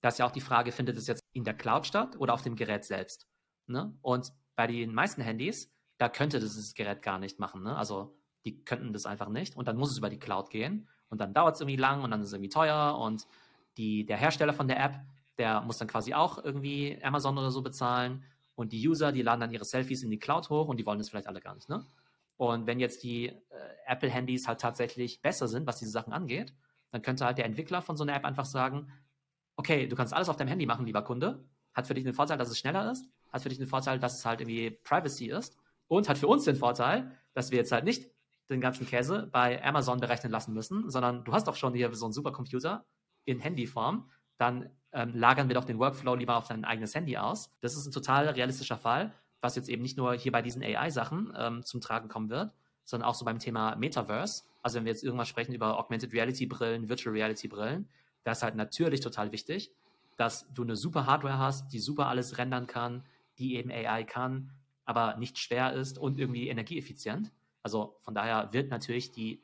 Da ist ja auch die Frage, findet es jetzt in der Cloud statt oder auf dem Gerät selbst? Ne? Und bei den meisten Handys, da könnte das, das Gerät gar nicht machen. Ne? Also die könnten das einfach nicht und dann muss es über die Cloud gehen und dann dauert es irgendwie lang und dann ist es irgendwie teuer und die, der Hersteller von der App, der muss dann quasi auch irgendwie Amazon oder so bezahlen und die User, die laden dann ihre Selfies in die Cloud hoch und die wollen das vielleicht alle gar nicht. Ne? Und wenn jetzt die äh, Apple-Handys halt tatsächlich besser sind, was diese Sachen angeht, dann könnte halt der Entwickler von so einer App einfach sagen, okay, du kannst alles auf deinem Handy machen, lieber Kunde. Hat für dich den Vorteil, dass es schneller ist, hat für dich den Vorteil, dass es halt irgendwie Privacy ist und hat für uns den Vorteil, dass wir jetzt halt nicht den ganzen Käse bei Amazon berechnen lassen müssen, sondern du hast doch schon hier so einen Supercomputer in Handyform, dann ähm, lagern wir doch den Workflow lieber auf dein eigenes Handy aus. Das ist ein total realistischer Fall was jetzt eben nicht nur hier bei diesen AI-Sachen ähm, zum Tragen kommen wird, sondern auch so beim Thema Metaverse, Also wenn wir jetzt irgendwas sprechen über Augmented Reality Brillen, Virtual Reality Brillen, da ist halt natürlich total wichtig, dass du eine super Hardware hast, die super alles rendern kann, die eben AI kann, aber nicht schwer ist und irgendwie energieeffizient. Also von daher wird natürlich die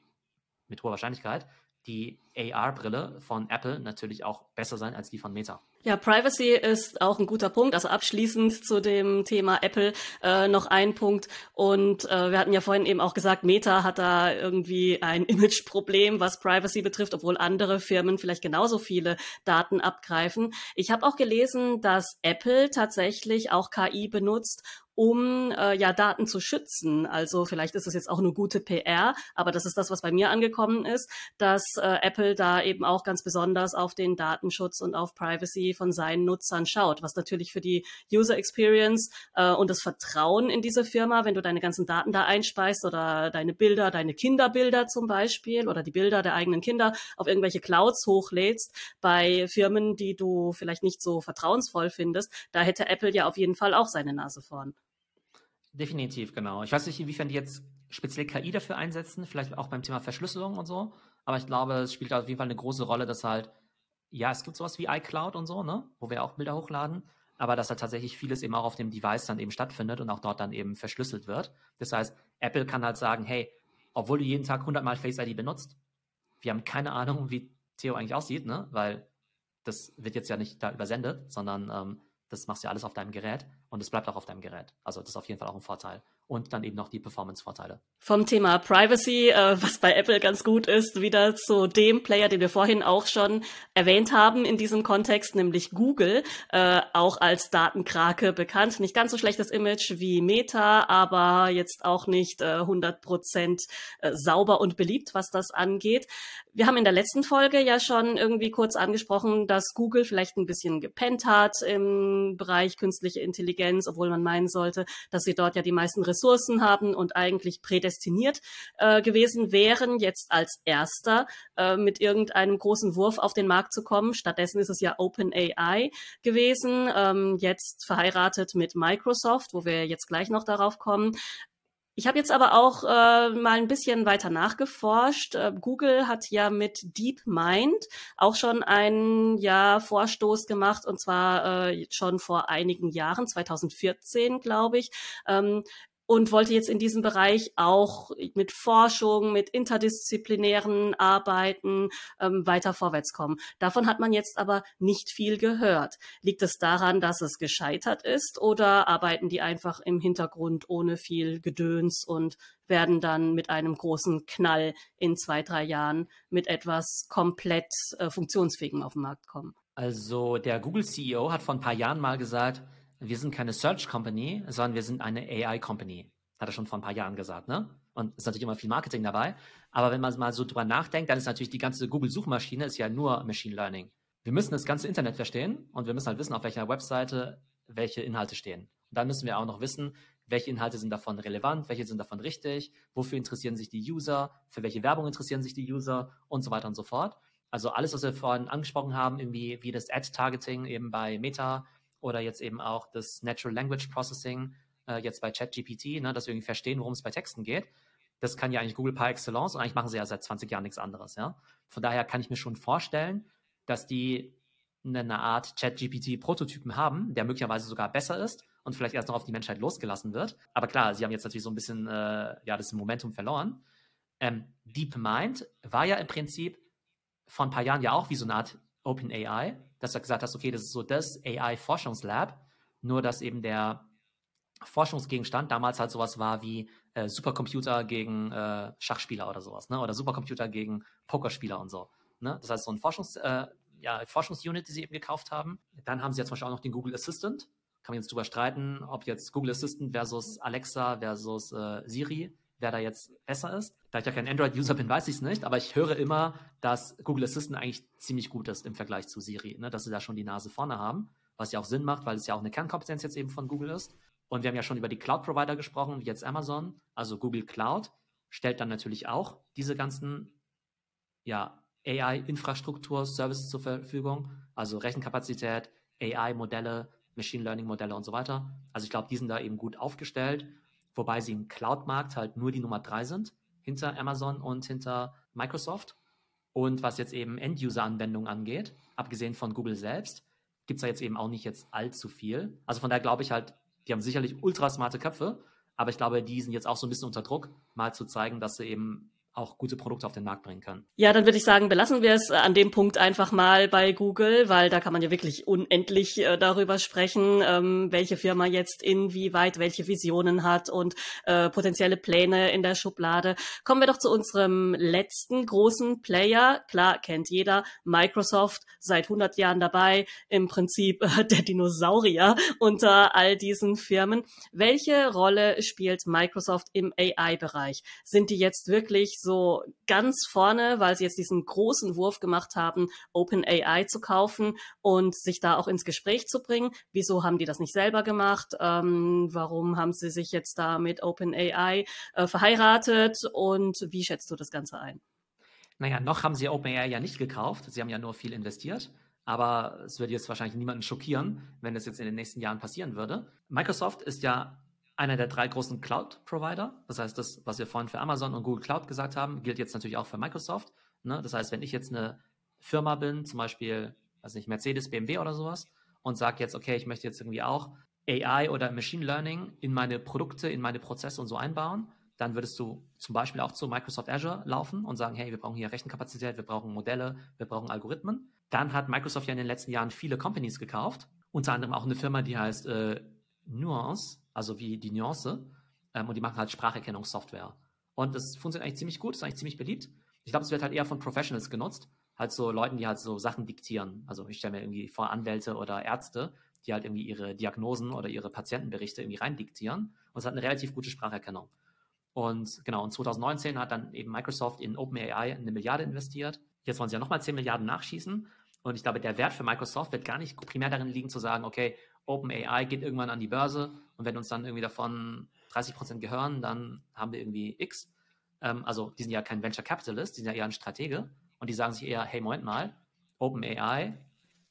mit hoher Wahrscheinlichkeit die AR-Brille von Apple natürlich auch besser sein als die von Meta. Ja, Privacy ist auch ein guter Punkt. Also abschließend zu dem Thema Apple äh, noch ein Punkt. Und äh, wir hatten ja vorhin eben auch gesagt, Meta hat da irgendwie ein Imageproblem, was Privacy betrifft, obwohl andere Firmen vielleicht genauso viele Daten abgreifen. Ich habe auch gelesen, dass Apple tatsächlich auch KI benutzt, um äh, ja Daten zu schützen. Also vielleicht ist es jetzt auch eine gute PR, aber das ist das, was bei mir angekommen ist, dass äh, Apple da eben auch ganz besonders auf den Datenschutz und auf Privacy von seinen Nutzern schaut, was natürlich für die User Experience äh, und das Vertrauen in diese Firma, wenn du deine ganzen Daten da einspeist oder deine Bilder, deine Kinderbilder zum Beispiel oder die Bilder der eigenen Kinder auf irgendwelche Clouds hochlädst bei Firmen, die du vielleicht nicht so vertrauensvoll findest, da hätte Apple ja auf jeden Fall auch seine Nase vorn. Definitiv, genau. Ich weiß nicht, inwiefern die jetzt speziell KI dafür einsetzen, vielleicht auch beim Thema Verschlüsselung und so, aber ich glaube, es spielt auf jeden Fall eine große Rolle, dass halt, ja, es gibt sowas wie iCloud und so, ne, wo wir auch Bilder hochladen, aber dass halt tatsächlich vieles eben auch auf dem Device dann eben stattfindet und auch dort dann eben verschlüsselt wird. Das heißt, Apple kann halt sagen, hey, obwohl du jeden Tag 100 Mal Face ID benutzt, wir haben keine Ahnung, wie Theo eigentlich aussieht, ne, weil das wird jetzt ja nicht da übersendet, sondern ähm, das machst du ja alles auf deinem Gerät und es bleibt auch auf deinem Gerät. Also das ist auf jeden Fall auch ein Vorteil. Und dann eben noch die Performance-Vorteile. Vom Thema Privacy, äh, was bei Apple ganz gut ist, wieder zu dem Player, den wir vorhin auch schon erwähnt haben in diesem Kontext, nämlich Google, äh, auch als Datenkrake bekannt. Nicht ganz so schlechtes Image wie Meta, aber jetzt auch nicht äh, 100 Prozent äh, sauber und beliebt, was das angeht. Wir haben in der letzten Folge ja schon irgendwie kurz angesprochen, dass Google vielleicht ein bisschen gepennt hat im Bereich künstliche Intelligenz, obwohl man meinen sollte, dass sie dort ja die meisten Ressourcen haben und eigentlich prädestiniert äh, gewesen wären, jetzt als erster äh, mit irgendeinem großen Wurf auf den Markt zu kommen. Stattdessen ist es ja OpenAI gewesen, ähm, jetzt verheiratet mit Microsoft, wo wir jetzt gleich noch darauf kommen. Ich habe jetzt aber auch äh, mal ein bisschen weiter nachgeforscht. Äh, Google hat ja mit DeepMind auch schon einen ja, Vorstoß gemacht, und zwar äh, schon vor einigen Jahren, 2014, glaube ich. Ähm, und wollte jetzt in diesem Bereich auch mit Forschung, mit interdisziplinären Arbeiten ähm, weiter vorwärts kommen. Davon hat man jetzt aber nicht viel gehört. Liegt es daran, dass es gescheitert ist oder arbeiten die einfach im Hintergrund ohne viel Gedöns und werden dann mit einem großen Knall in zwei, drei Jahren mit etwas komplett äh, funktionsfähigem auf den Markt kommen? Also der Google CEO hat vor ein paar Jahren mal gesagt, wir sind keine Search Company, sondern wir sind eine AI Company. Hat er schon vor ein paar Jahren gesagt, ne? Und ist natürlich immer viel Marketing dabei. Aber wenn man mal so drüber nachdenkt, dann ist natürlich die ganze Google-Suchmaschine ist ja nur Machine Learning. Wir müssen das ganze Internet verstehen und wir müssen halt wissen, auf welcher Webseite welche Inhalte stehen. Und dann müssen wir auch noch wissen, welche Inhalte sind davon relevant, welche sind davon richtig, wofür interessieren sich die User, für welche Werbung interessieren sich die User und so weiter und so fort. Also alles, was wir vorhin angesprochen haben, irgendwie wie das Ad-Targeting eben bei Meta, oder jetzt eben auch das Natural Language Processing, äh, jetzt bei ChatGPT, ne, dass wir irgendwie verstehen, worum es bei Texten geht. Das kann ja eigentlich Google par excellence und eigentlich machen sie ja seit 20 Jahren nichts anderes. Ja? Von daher kann ich mir schon vorstellen, dass die eine Art ChatGPT-Prototypen haben, der möglicherweise sogar besser ist und vielleicht erst noch auf die Menschheit losgelassen wird. Aber klar, sie haben jetzt natürlich so ein bisschen äh, ja, das Momentum verloren. Ähm, DeepMind war ja im Prinzip vor ein paar Jahren ja auch wie so eine Art OpenAI, dass du gesagt hast, okay, das ist so das AI-Forschungslab, nur dass eben der Forschungsgegenstand damals halt sowas war wie äh, Supercomputer gegen äh, Schachspieler oder sowas, ne? Oder Supercomputer gegen Pokerspieler und so. Ne? Das heißt, so ein Forschungs, äh, ja, Forschungsunit, die sie eben gekauft haben. Dann haben sie ja zum Beispiel auch noch den Google Assistant. Kann man jetzt drüber streiten, ob jetzt Google Assistant versus Alexa versus äh, Siri wer da jetzt besser ist. Da ich ja kein Android-User bin, weiß ich es nicht, aber ich höre immer, dass Google Assistant eigentlich ziemlich gut ist im Vergleich zu Siri, ne? dass sie da schon die Nase vorne haben, was ja auch Sinn macht, weil es ja auch eine Kernkompetenz jetzt eben von Google ist. Und wir haben ja schon über die Cloud-Provider gesprochen, wie jetzt Amazon, also Google Cloud, stellt dann natürlich auch diese ganzen ja, AI-Infrastruktur, Services zur Verfügung, also Rechenkapazität, AI-Modelle, Machine Learning-Modelle und so weiter. Also ich glaube, die sind da eben gut aufgestellt wobei sie im Cloud-Markt halt nur die Nummer drei sind. Hinter Amazon und hinter Microsoft. Und was jetzt eben End-User-Anwendungen angeht, abgesehen von Google selbst, gibt es da jetzt eben auch nicht jetzt allzu viel. Also von daher glaube ich halt, die haben sicherlich ultra smarte Köpfe, aber ich glaube, die sind jetzt auch so ein bisschen unter Druck, mal zu zeigen, dass sie eben auch gute Produkte auf den Markt bringen kann. Ja, dann würde ich sagen, belassen wir es äh, an dem Punkt einfach mal bei Google, weil da kann man ja wirklich unendlich äh, darüber sprechen, ähm, welche Firma jetzt inwieweit welche Visionen hat und äh, potenzielle Pläne in der Schublade. Kommen wir doch zu unserem letzten großen Player. Klar, kennt jeder, Microsoft, seit 100 Jahren dabei, im Prinzip äh, der Dinosaurier unter all diesen Firmen. Welche Rolle spielt Microsoft im AI-Bereich? Sind die jetzt wirklich so ganz vorne, weil sie jetzt diesen großen Wurf gemacht haben, OpenAI zu kaufen und sich da auch ins Gespräch zu bringen. Wieso haben die das nicht selber gemacht? Ähm, warum haben sie sich jetzt da mit OpenAI äh, verheiratet? Und wie schätzt du das Ganze ein? Naja, noch haben sie OpenAI ja nicht gekauft. Sie haben ja nur viel investiert. Aber es würde jetzt wahrscheinlich niemanden schockieren, wenn das jetzt in den nächsten Jahren passieren würde. Microsoft ist ja einer der drei großen Cloud-Provider. Das heißt, das, was wir vorhin für Amazon und Google Cloud gesagt haben, gilt jetzt natürlich auch für Microsoft. Ne? Das heißt, wenn ich jetzt eine Firma bin, zum Beispiel, weiß nicht, Mercedes, BMW oder sowas, und sage jetzt, okay, ich möchte jetzt irgendwie auch AI oder Machine Learning in meine Produkte, in meine Prozesse und so einbauen, dann würdest du zum Beispiel auch zu Microsoft Azure laufen und sagen, hey, wir brauchen hier Rechenkapazität, wir brauchen Modelle, wir brauchen Algorithmen. Dann hat Microsoft ja in den letzten Jahren viele Companies gekauft, unter anderem auch eine Firma, die heißt äh, Nuance, also wie die Nuance, ähm, und die machen halt Spracherkennungssoftware. Und das funktioniert eigentlich ziemlich gut, ist eigentlich ziemlich beliebt. Ich glaube, es wird halt eher von Professionals genutzt, halt so Leuten, die halt so Sachen diktieren. Also ich stelle mir irgendwie vor Anwälte oder Ärzte, die halt irgendwie ihre Diagnosen oder ihre Patientenberichte irgendwie rein diktieren. Und es hat eine relativ gute Spracherkennung. Und genau, und 2019 hat dann eben Microsoft in OpenAI eine Milliarde investiert. Jetzt wollen sie ja nochmal 10 Milliarden nachschießen. Und ich glaube, der Wert für Microsoft wird gar nicht primär darin liegen, zu sagen, okay, OpenAI geht irgendwann an die Börse und wenn uns dann irgendwie davon 30 Prozent gehören, dann haben wir irgendwie X. Ähm, also die sind ja kein Venture Capitalist, die sind ja eher ein Stratege und die sagen sich eher, hey, Moment mal, OpenAI,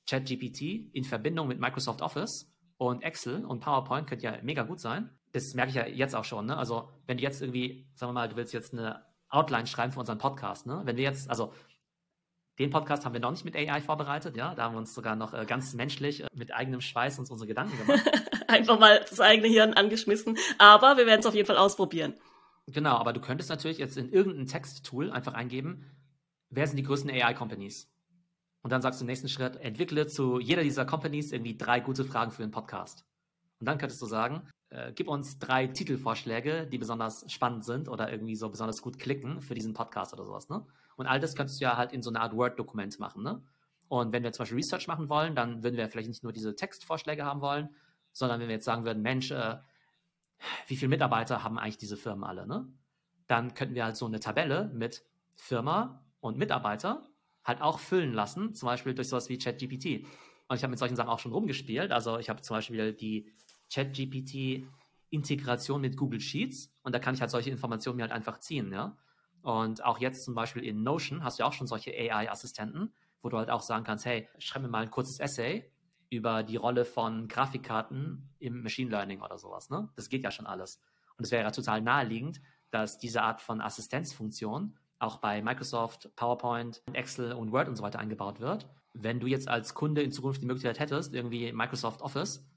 ChatGPT in Verbindung mit Microsoft Office und Excel und PowerPoint könnte ja mega gut sein. Das merke ich ja jetzt auch schon. Ne? Also wenn du jetzt irgendwie, sagen wir mal, du willst jetzt eine Outline schreiben für unseren Podcast, ne? Wenn wir jetzt, also den Podcast haben wir noch nicht mit AI vorbereitet, ja. Da haben wir uns sogar noch äh, ganz menschlich äh, mit eigenem Schweiß uns unsere Gedanken gemacht. Einfach mal das eigene Hirn angeschmissen. Aber wir werden es auf jeden Fall ausprobieren. Genau, aber du könntest natürlich jetzt in irgendein Texttool einfach eingeben, wer sind die größten AI-Companies? Und dann sagst du im nächsten Schritt, entwickle zu jeder dieser Companies irgendwie drei gute Fragen für einen Podcast. Und dann könntest du sagen, äh, gib uns drei Titelvorschläge, die besonders spannend sind oder irgendwie so besonders gut klicken für diesen Podcast oder sowas. Ne? Und all das könntest du ja halt in so einer Art Word-Dokument machen. Ne? Und wenn wir zum Beispiel Research machen wollen, dann würden wir vielleicht nicht nur diese Textvorschläge haben wollen, sondern wenn wir jetzt sagen würden, Mensch, äh, wie viele Mitarbeiter haben eigentlich diese Firmen alle? Ne? Dann könnten wir halt so eine Tabelle mit Firma und Mitarbeiter halt auch füllen lassen, zum Beispiel durch sowas wie ChatGPT. Und ich habe mit solchen Sachen auch schon rumgespielt. Also ich habe zum Beispiel die ChatGPT-Integration mit Google Sheets und da kann ich halt solche Informationen mir halt einfach ziehen, ja. Und auch jetzt zum Beispiel in Notion hast du ja auch schon solche AI-Assistenten, wo du halt auch sagen kannst, hey, schreib mir mal ein kurzes Essay über die Rolle von Grafikkarten im Machine Learning oder sowas. Ne? Das geht ja schon alles. Und es wäre ja total naheliegend, dass diese Art von Assistenzfunktion auch bei Microsoft, PowerPoint, Excel und Word und so weiter eingebaut wird. Wenn du jetzt als Kunde in Zukunft die Möglichkeit hättest, irgendwie Microsoft Office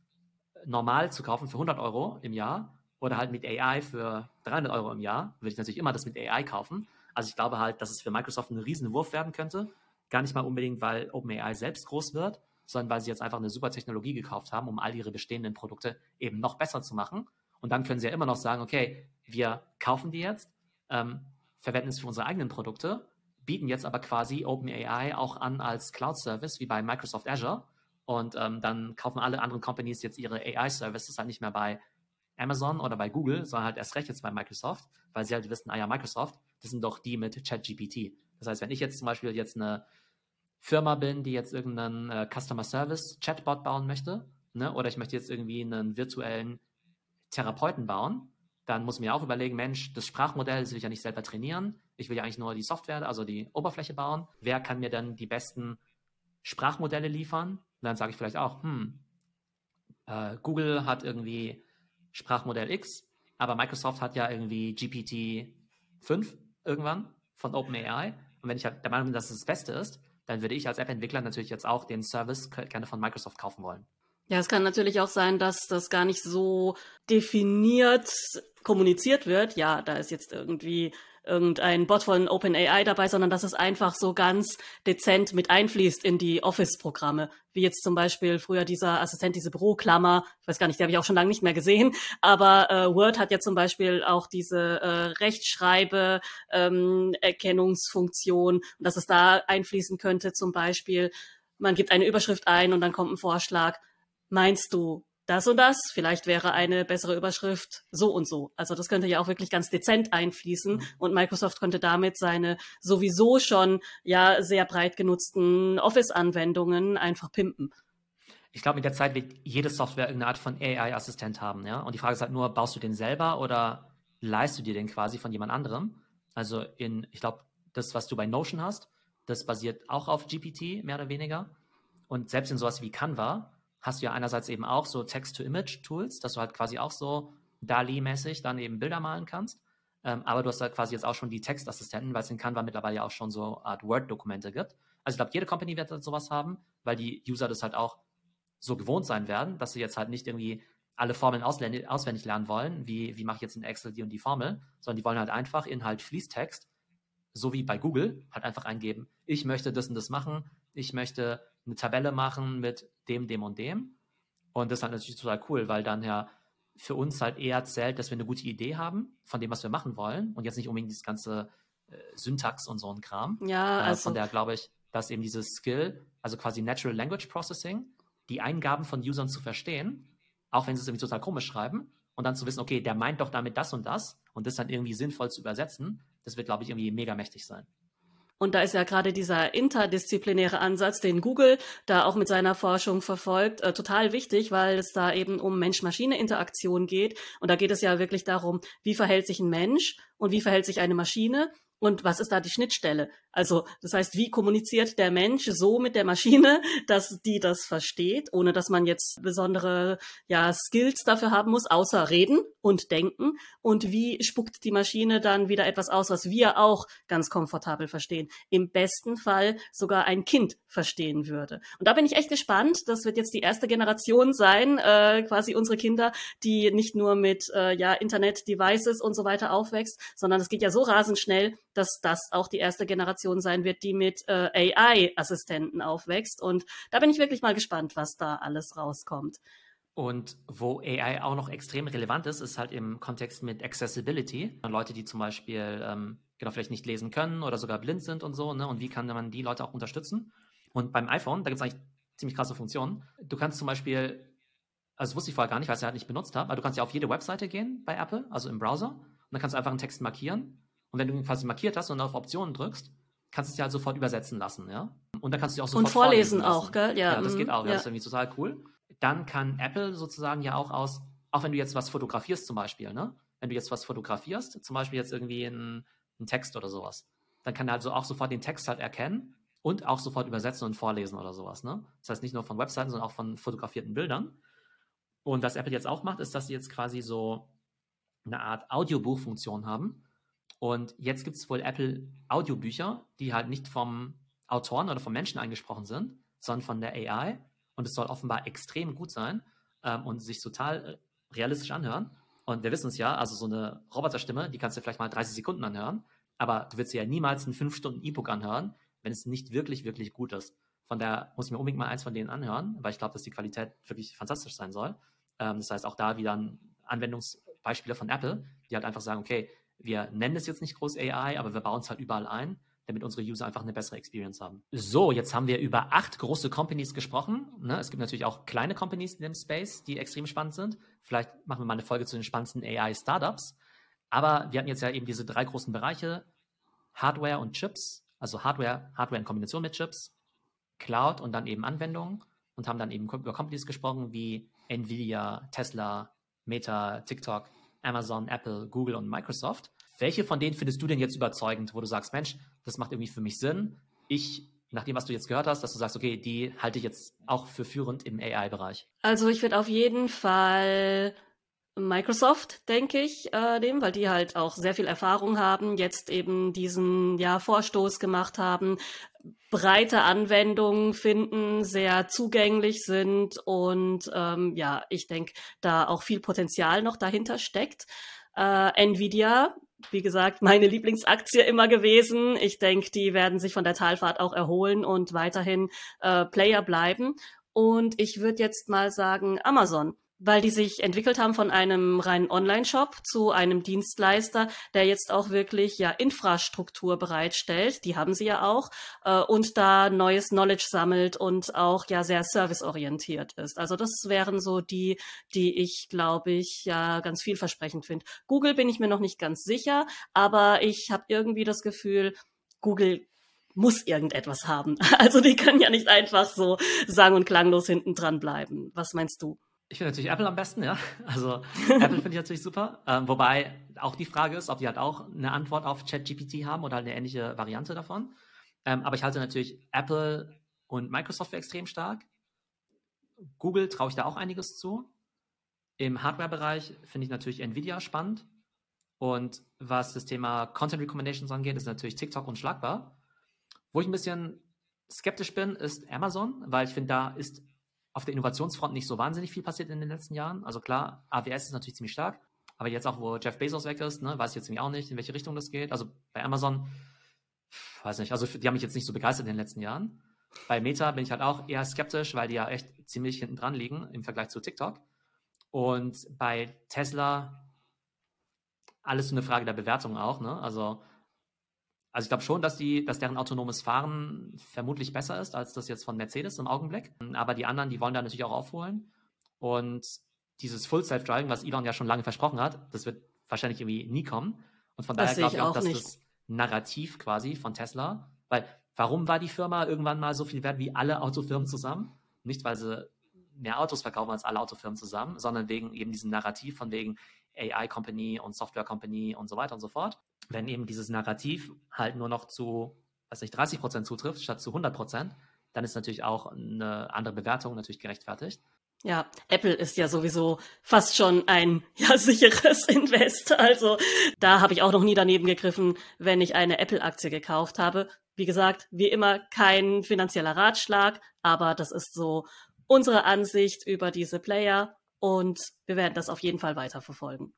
normal zu kaufen für 100 Euro im Jahr oder halt mit AI für 300 Euro im Jahr, würde ich natürlich immer das mit AI kaufen. Also ich glaube halt, dass es für Microsoft ein Riesenwurf werden könnte. Gar nicht mal unbedingt, weil OpenAI selbst groß wird, sondern weil sie jetzt einfach eine super Technologie gekauft haben, um all ihre bestehenden Produkte eben noch besser zu machen. Und dann können sie ja immer noch sagen, okay, wir kaufen die jetzt, ähm, verwenden es für unsere eigenen Produkte, bieten jetzt aber quasi OpenAI auch an als Cloud-Service wie bei Microsoft Azure. Und ähm, dann kaufen alle anderen Companies jetzt ihre AI-Services halt nicht mehr bei Amazon oder bei Google, sondern halt erst recht jetzt bei Microsoft, weil sie halt wissen, ah ja, Microsoft, das sind doch die mit ChatGPT. Das heißt, wenn ich jetzt zum Beispiel jetzt eine Firma bin, die jetzt irgendeinen äh, Customer Service Chatbot bauen möchte, ne, oder ich möchte jetzt irgendwie einen virtuellen Therapeuten bauen, dann muss ich mir auch überlegen, Mensch, das Sprachmodell das will ich ja nicht selber trainieren. Ich will ja eigentlich nur die Software, also die Oberfläche bauen. Wer kann mir dann die besten Sprachmodelle liefern? Und dann sage ich vielleicht auch, hm, äh, Google hat irgendwie Sprachmodell X, aber Microsoft hat ja irgendwie GPT 5 irgendwann von OpenAI. Und wenn ich halt der Meinung bin, dass es das Beste ist, dann würde ich als App-Entwickler natürlich jetzt auch den Service gerne von Microsoft kaufen wollen. Ja, es kann natürlich auch sein, dass das gar nicht so definiert kommuniziert wird. Ja, da ist jetzt irgendwie irgendein Bot von OpenAI dabei, sondern dass es einfach so ganz dezent mit einfließt in die Office-Programme. Wie jetzt zum Beispiel früher dieser Assistent, diese Büroklammer. Ich weiß gar nicht, die habe ich auch schon lange nicht mehr gesehen. Aber äh, Word hat ja zum Beispiel auch diese äh, Rechtschreibe-Erkennungsfunktion, ähm, dass es da einfließen könnte. Zum Beispiel, man gibt eine Überschrift ein und dann kommt ein Vorschlag. Meinst du, das und das, vielleicht wäre eine bessere Überschrift so und so. Also das könnte ja auch wirklich ganz dezent einfließen mhm. und Microsoft könnte damit seine sowieso schon ja sehr breit genutzten Office-Anwendungen einfach pimpen. Ich glaube, mit der Zeit wird jede Software irgendeine Art von AI-Assistent haben, ja. Und die Frage ist halt nur, baust du den selber oder leist du dir den quasi von jemand anderem? Also in, ich glaube, das, was du bei Notion hast, das basiert auch auf GPT, mehr oder weniger. Und selbst in sowas wie Canva, hast du ja einerseits eben auch so Text-to-Image-Tools, dass du halt quasi auch so DALI-mäßig dann eben Bilder malen kannst. Ähm, aber du hast halt quasi jetzt auch schon die Textassistenten, weil es in Canva mittlerweile ja auch schon so Art Word-Dokumente gibt. Also ich glaube, jede Company wird sowas haben, weil die User das halt auch so gewohnt sein werden, dass sie jetzt halt nicht irgendwie alle Formeln auswendig lernen wollen, wie, wie mache ich jetzt in Excel die und die Formel, sondern die wollen halt einfach in halt Fließtext, so wie bei Google, halt einfach eingeben, ich möchte das und das machen, ich möchte eine Tabelle machen mit dem, dem und dem. Und das ist halt natürlich total cool, weil dann ja für uns halt eher zählt, dass wir eine gute Idee haben von dem, was wir machen wollen und jetzt nicht unbedingt dieses ganze äh, Syntax und so ein Kram. Ja, also. Äh, von der glaube ich, dass eben dieses Skill, also quasi Natural Language Processing, die Eingaben von Usern zu verstehen, auch wenn sie es irgendwie total komisch schreiben und dann zu wissen, okay, der meint doch damit das und das und das dann irgendwie sinnvoll zu übersetzen, das wird, glaube ich, irgendwie mega mächtig sein. Und da ist ja gerade dieser interdisziplinäre Ansatz, den Google da auch mit seiner Forschung verfolgt, äh, total wichtig, weil es da eben um Mensch-Maschine-Interaktion geht. Und da geht es ja wirklich darum, wie verhält sich ein Mensch und wie verhält sich eine Maschine und was ist da die Schnittstelle? Also, das heißt, wie kommuniziert der Mensch so mit der Maschine, dass die das versteht, ohne dass man jetzt besondere ja, Skills dafür haben muss, außer reden und denken? Und wie spuckt die Maschine dann wieder etwas aus, was wir auch ganz komfortabel verstehen? Im besten Fall sogar ein Kind verstehen würde. Und da bin ich echt gespannt. Das wird jetzt die erste Generation sein, äh, quasi unsere Kinder, die nicht nur mit äh, ja, Internet-Devices und so weiter aufwächst, sondern es geht ja so rasend schnell, dass das auch die erste Generation sein wird, die mit äh, AI-Assistenten aufwächst. Und da bin ich wirklich mal gespannt, was da alles rauskommt. Und wo AI auch noch extrem relevant ist, ist halt im Kontext mit Accessibility. Leute, die zum Beispiel ähm, genau vielleicht nicht lesen können oder sogar blind sind und so, ne? Und wie kann man die Leute auch unterstützen? Und beim iPhone, da gibt es eigentlich ziemlich krasse Funktionen. Du kannst zum Beispiel, also das wusste ich vorher gar nicht, weil ich es halt nicht benutzt habe, aber du kannst ja auf jede Webseite gehen bei Apple, also im Browser, und dann kannst du einfach einen Text markieren und wenn du ihn quasi markiert hast und auf Optionen drückst, kannst du es ja halt sofort übersetzen lassen, ja. Und dann kannst du auch sofort Und vorlesen, auch, gell? Ja, ja das geht mhm, auch. Ja. Das ist irgendwie total cool. Dann kann Apple sozusagen ja auch aus, auch wenn du jetzt was fotografierst zum Beispiel, ne? Wenn du jetzt was fotografierst, zum Beispiel jetzt irgendwie einen Text oder sowas, dann kann er also auch sofort den Text halt erkennen und auch sofort übersetzen und vorlesen oder sowas, ne? Das heißt nicht nur von Webseiten, sondern auch von fotografierten Bildern. Und was Apple jetzt auch macht, ist, dass sie jetzt quasi so eine Art Audiobuchfunktion haben, und jetzt gibt es wohl Apple Audiobücher, die halt nicht vom Autoren oder vom Menschen eingesprochen sind, sondern von der AI. Und es soll offenbar extrem gut sein ähm, und sich total äh, realistisch anhören. Und wir wissen es ja, also so eine Roboterstimme, die kannst du vielleicht mal 30 Sekunden anhören, aber du wirst ja niemals ein 5-Stunden-E-Book anhören, wenn es nicht wirklich, wirklich gut ist. Von daher muss ich mir unbedingt mal eins von denen anhören, weil ich glaube, dass die Qualität wirklich fantastisch sein soll. Ähm, das heißt, auch da wieder Anwendungsbeispiele von Apple, die halt einfach sagen, okay, wir nennen es jetzt nicht groß AI, aber wir bauen es halt überall ein, damit unsere User einfach eine bessere Experience haben. So, jetzt haben wir über acht große Companies gesprochen. Ne? Es gibt natürlich auch kleine Companies in dem Space, die extrem spannend sind. Vielleicht machen wir mal eine Folge zu den spannendsten AI-Startups. Aber wir hatten jetzt ja eben diese drei großen Bereiche, Hardware und Chips, also Hardware, Hardware in Kombination mit Chips, Cloud und dann eben Anwendungen und haben dann eben über Companies gesprochen wie Nvidia, Tesla, Meta, TikTok, Amazon, Apple, Google und Microsoft. Welche von denen findest du denn jetzt überzeugend, wo du sagst, Mensch, das macht irgendwie für mich Sinn? Ich, nach dem, was du jetzt gehört hast, dass du sagst, okay, die halte ich jetzt auch für führend im AI-Bereich. Also ich würde auf jeden Fall Microsoft, denke ich, äh, dem, weil die halt auch sehr viel Erfahrung haben, jetzt eben diesen ja, Vorstoß gemacht haben, breite Anwendungen finden, sehr zugänglich sind und ähm, ja, ich denke, da auch viel Potenzial noch dahinter steckt. Äh, Nvidia, wie gesagt, meine Lieblingsaktie immer gewesen. Ich denke, die werden sich von der Talfahrt auch erholen und weiterhin äh, Player bleiben. Und ich würde jetzt mal sagen Amazon weil die sich entwickelt haben von einem reinen Online-Shop zu einem Dienstleister, der jetzt auch wirklich ja Infrastruktur bereitstellt, die haben sie ja auch, äh, und da neues Knowledge sammelt und auch ja sehr serviceorientiert ist. Also das wären so die, die ich, glaube ich, ja ganz vielversprechend finde. Google bin ich mir noch nicht ganz sicher, aber ich habe irgendwie das Gefühl, Google muss irgendetwas haben. Also die können ja nicht einfach so sang- und klanglos hinten dran bleiben. Was meinst du? Ich finde natürlich Apple am besten, ja. Also Apple finde ich natürlich super. Ähm, wobei auch die Frage ist, ob die halt auch eine Antwort auf ChatGPT haben oder eine ähnliche Variante davon. Ähm, aber ich halte natürlich Apple und Microsoft für extrem stark. Google traue ich da auch einiges zu. Im Hardware-Bereich finde ich natürlich Nvidia spannend. Und was das Thema Content Recommendations angeht, ist natürlich TikTok unschlagbar. Wo ich ein bisschen skeptisch bin, ist Amazon, weil ich finde, da ist auf der Innovationsfront nicht so wahnsinnig viel passiert in den letzten Jahren. Also klar, AWS ist natürlich ziemlich stark, aber jetzt auch, wo Jeff Bezos weg ist, ne, weiß ich jetzt auch nicht, in welche Richtung das geht. Also bei Amazon, weiß nicht, also die haben mich jetzt nicht so begeistert in den letzten Jahren. Bei Meta bin ich halt auch eher skeptisch, weil die ja echt ziemlich hinten dran liegen im Vergleich zu TikTok. Und bei Tesla alles so eine Frage der Bewertung auch, ne? Also also ich glaube schon, dass, die, dass deren autonomes Fahren vermutlich besser ist als das jetzt von Mercedes im Augenblick. Aber die anderen, die wollen da natürlich auch aufholen. Und dieses Full Self-Driving, was Elon ja schon lange versprochen hat, das wird wahrscheinlich irgendwie nie kommen. Und von das daher glaube ich auch, dass nicht. das Narrativ quasi von Tesla, weil warum war die Firma irgendwann mal so viel wert wie alle Autofirmen zusammen? Nicht, weil sie mehr Autos verkaufen als alle Autofirmen zusammen, sondern wegen eben diesem Narrativ von wegen AI Company und Software Company und so weiter und so fort wenn eben dieses Narrativ halt nur noch zu, weiß nicht, 30 Prozent zutrifft, statt zu 100 Prozent, dann ist natürlich auch eine andere Bewertung natürlich gerechtfertigt. Ja, Apple ist ja sowieso fast schon ein ja, sicheres Invest. Also da habe ich auch noch nie daneben gegriffen, wenn ich eine Apple-Aktie gekauft habe. Wie gesagt, wie immer kein finanzieller Ratschlag, aber das ist so unsere Ansicht über diese Player und wir werden das auf jeden Fall weiterverfolgen.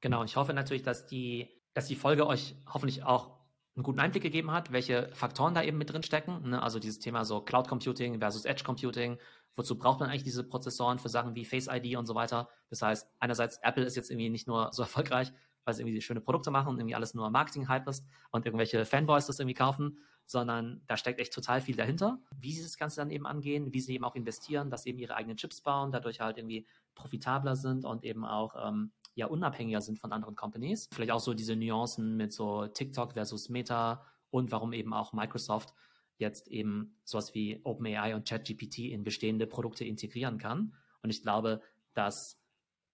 Genau, ich hoffe natürlich, dass die dass die Folge euch hoffentlich auch einen guten Einblick gegeben hat, welche Faktoren da eben mit drin stecken. Ne? Also dieses Thema so Cloud Computing versus Edge Computing. Wozu braucht man eigentlich diese Prozessoren für Sachen wie Face ID und so weiter? Das heißt, einerseits Apple ist jetzt irgendwie nicht nur so erfolgreich, weil sie irgendwie schöne Produkte machen und irgendwie alles nur Marketing-Hype ist und irgendwelche Fanboys das irgendwie kaufen, sondern da steckt echt total viel dahinter, wie sie das Ganze dann eben angehen, wie sie eben auch investieren, dass eben ihre eigenen Chips bauen, dadurch halt irgendwie profitabler sind und eben auch ähm, ja unabhängiger sind von anderen Companies. Vielleicht auch so diese Nuancen mit so TikTok versus Meta und warum eben auch Microsoft jetzt eben sowas wie OpenAI und ChatGPT in bestehende Produkte integrieren kann. Und ich glaube, dass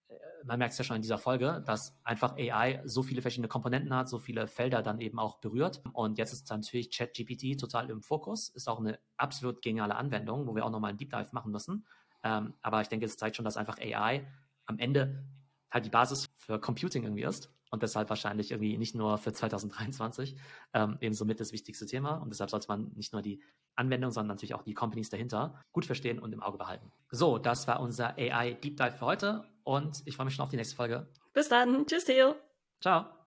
äh, man merkt es ja schon in dieser Folge, dass einfach AI so viele verschiedene Komponenten hat, so viele Felder dann eben auch berührt. Und jetzt ist natürlich ChatGPT total im Fokus, ist auch eine absolut geniale Anwendung, wo wir auch nochmal einen Deep Dive machen müssen. Ähm, aber ich denke, es zeigt schon, dass einfach AI am Ende halt die Basis für Computing irgendwie ist und deshalb wahrscheinlich irgendwie nicht nur für 2023 ähm, eben somit das wichtigste Thema und deshalb sollte man nicht nur die Anwendung, sondern natürlich auch die Companies dahinter gut verstehen und im Auge behalten. So, das war unser AI Deep Dive für heute und ich freue mich schon auf die nächste Folge. Bis dann. Tschüss, Theo. Ciao.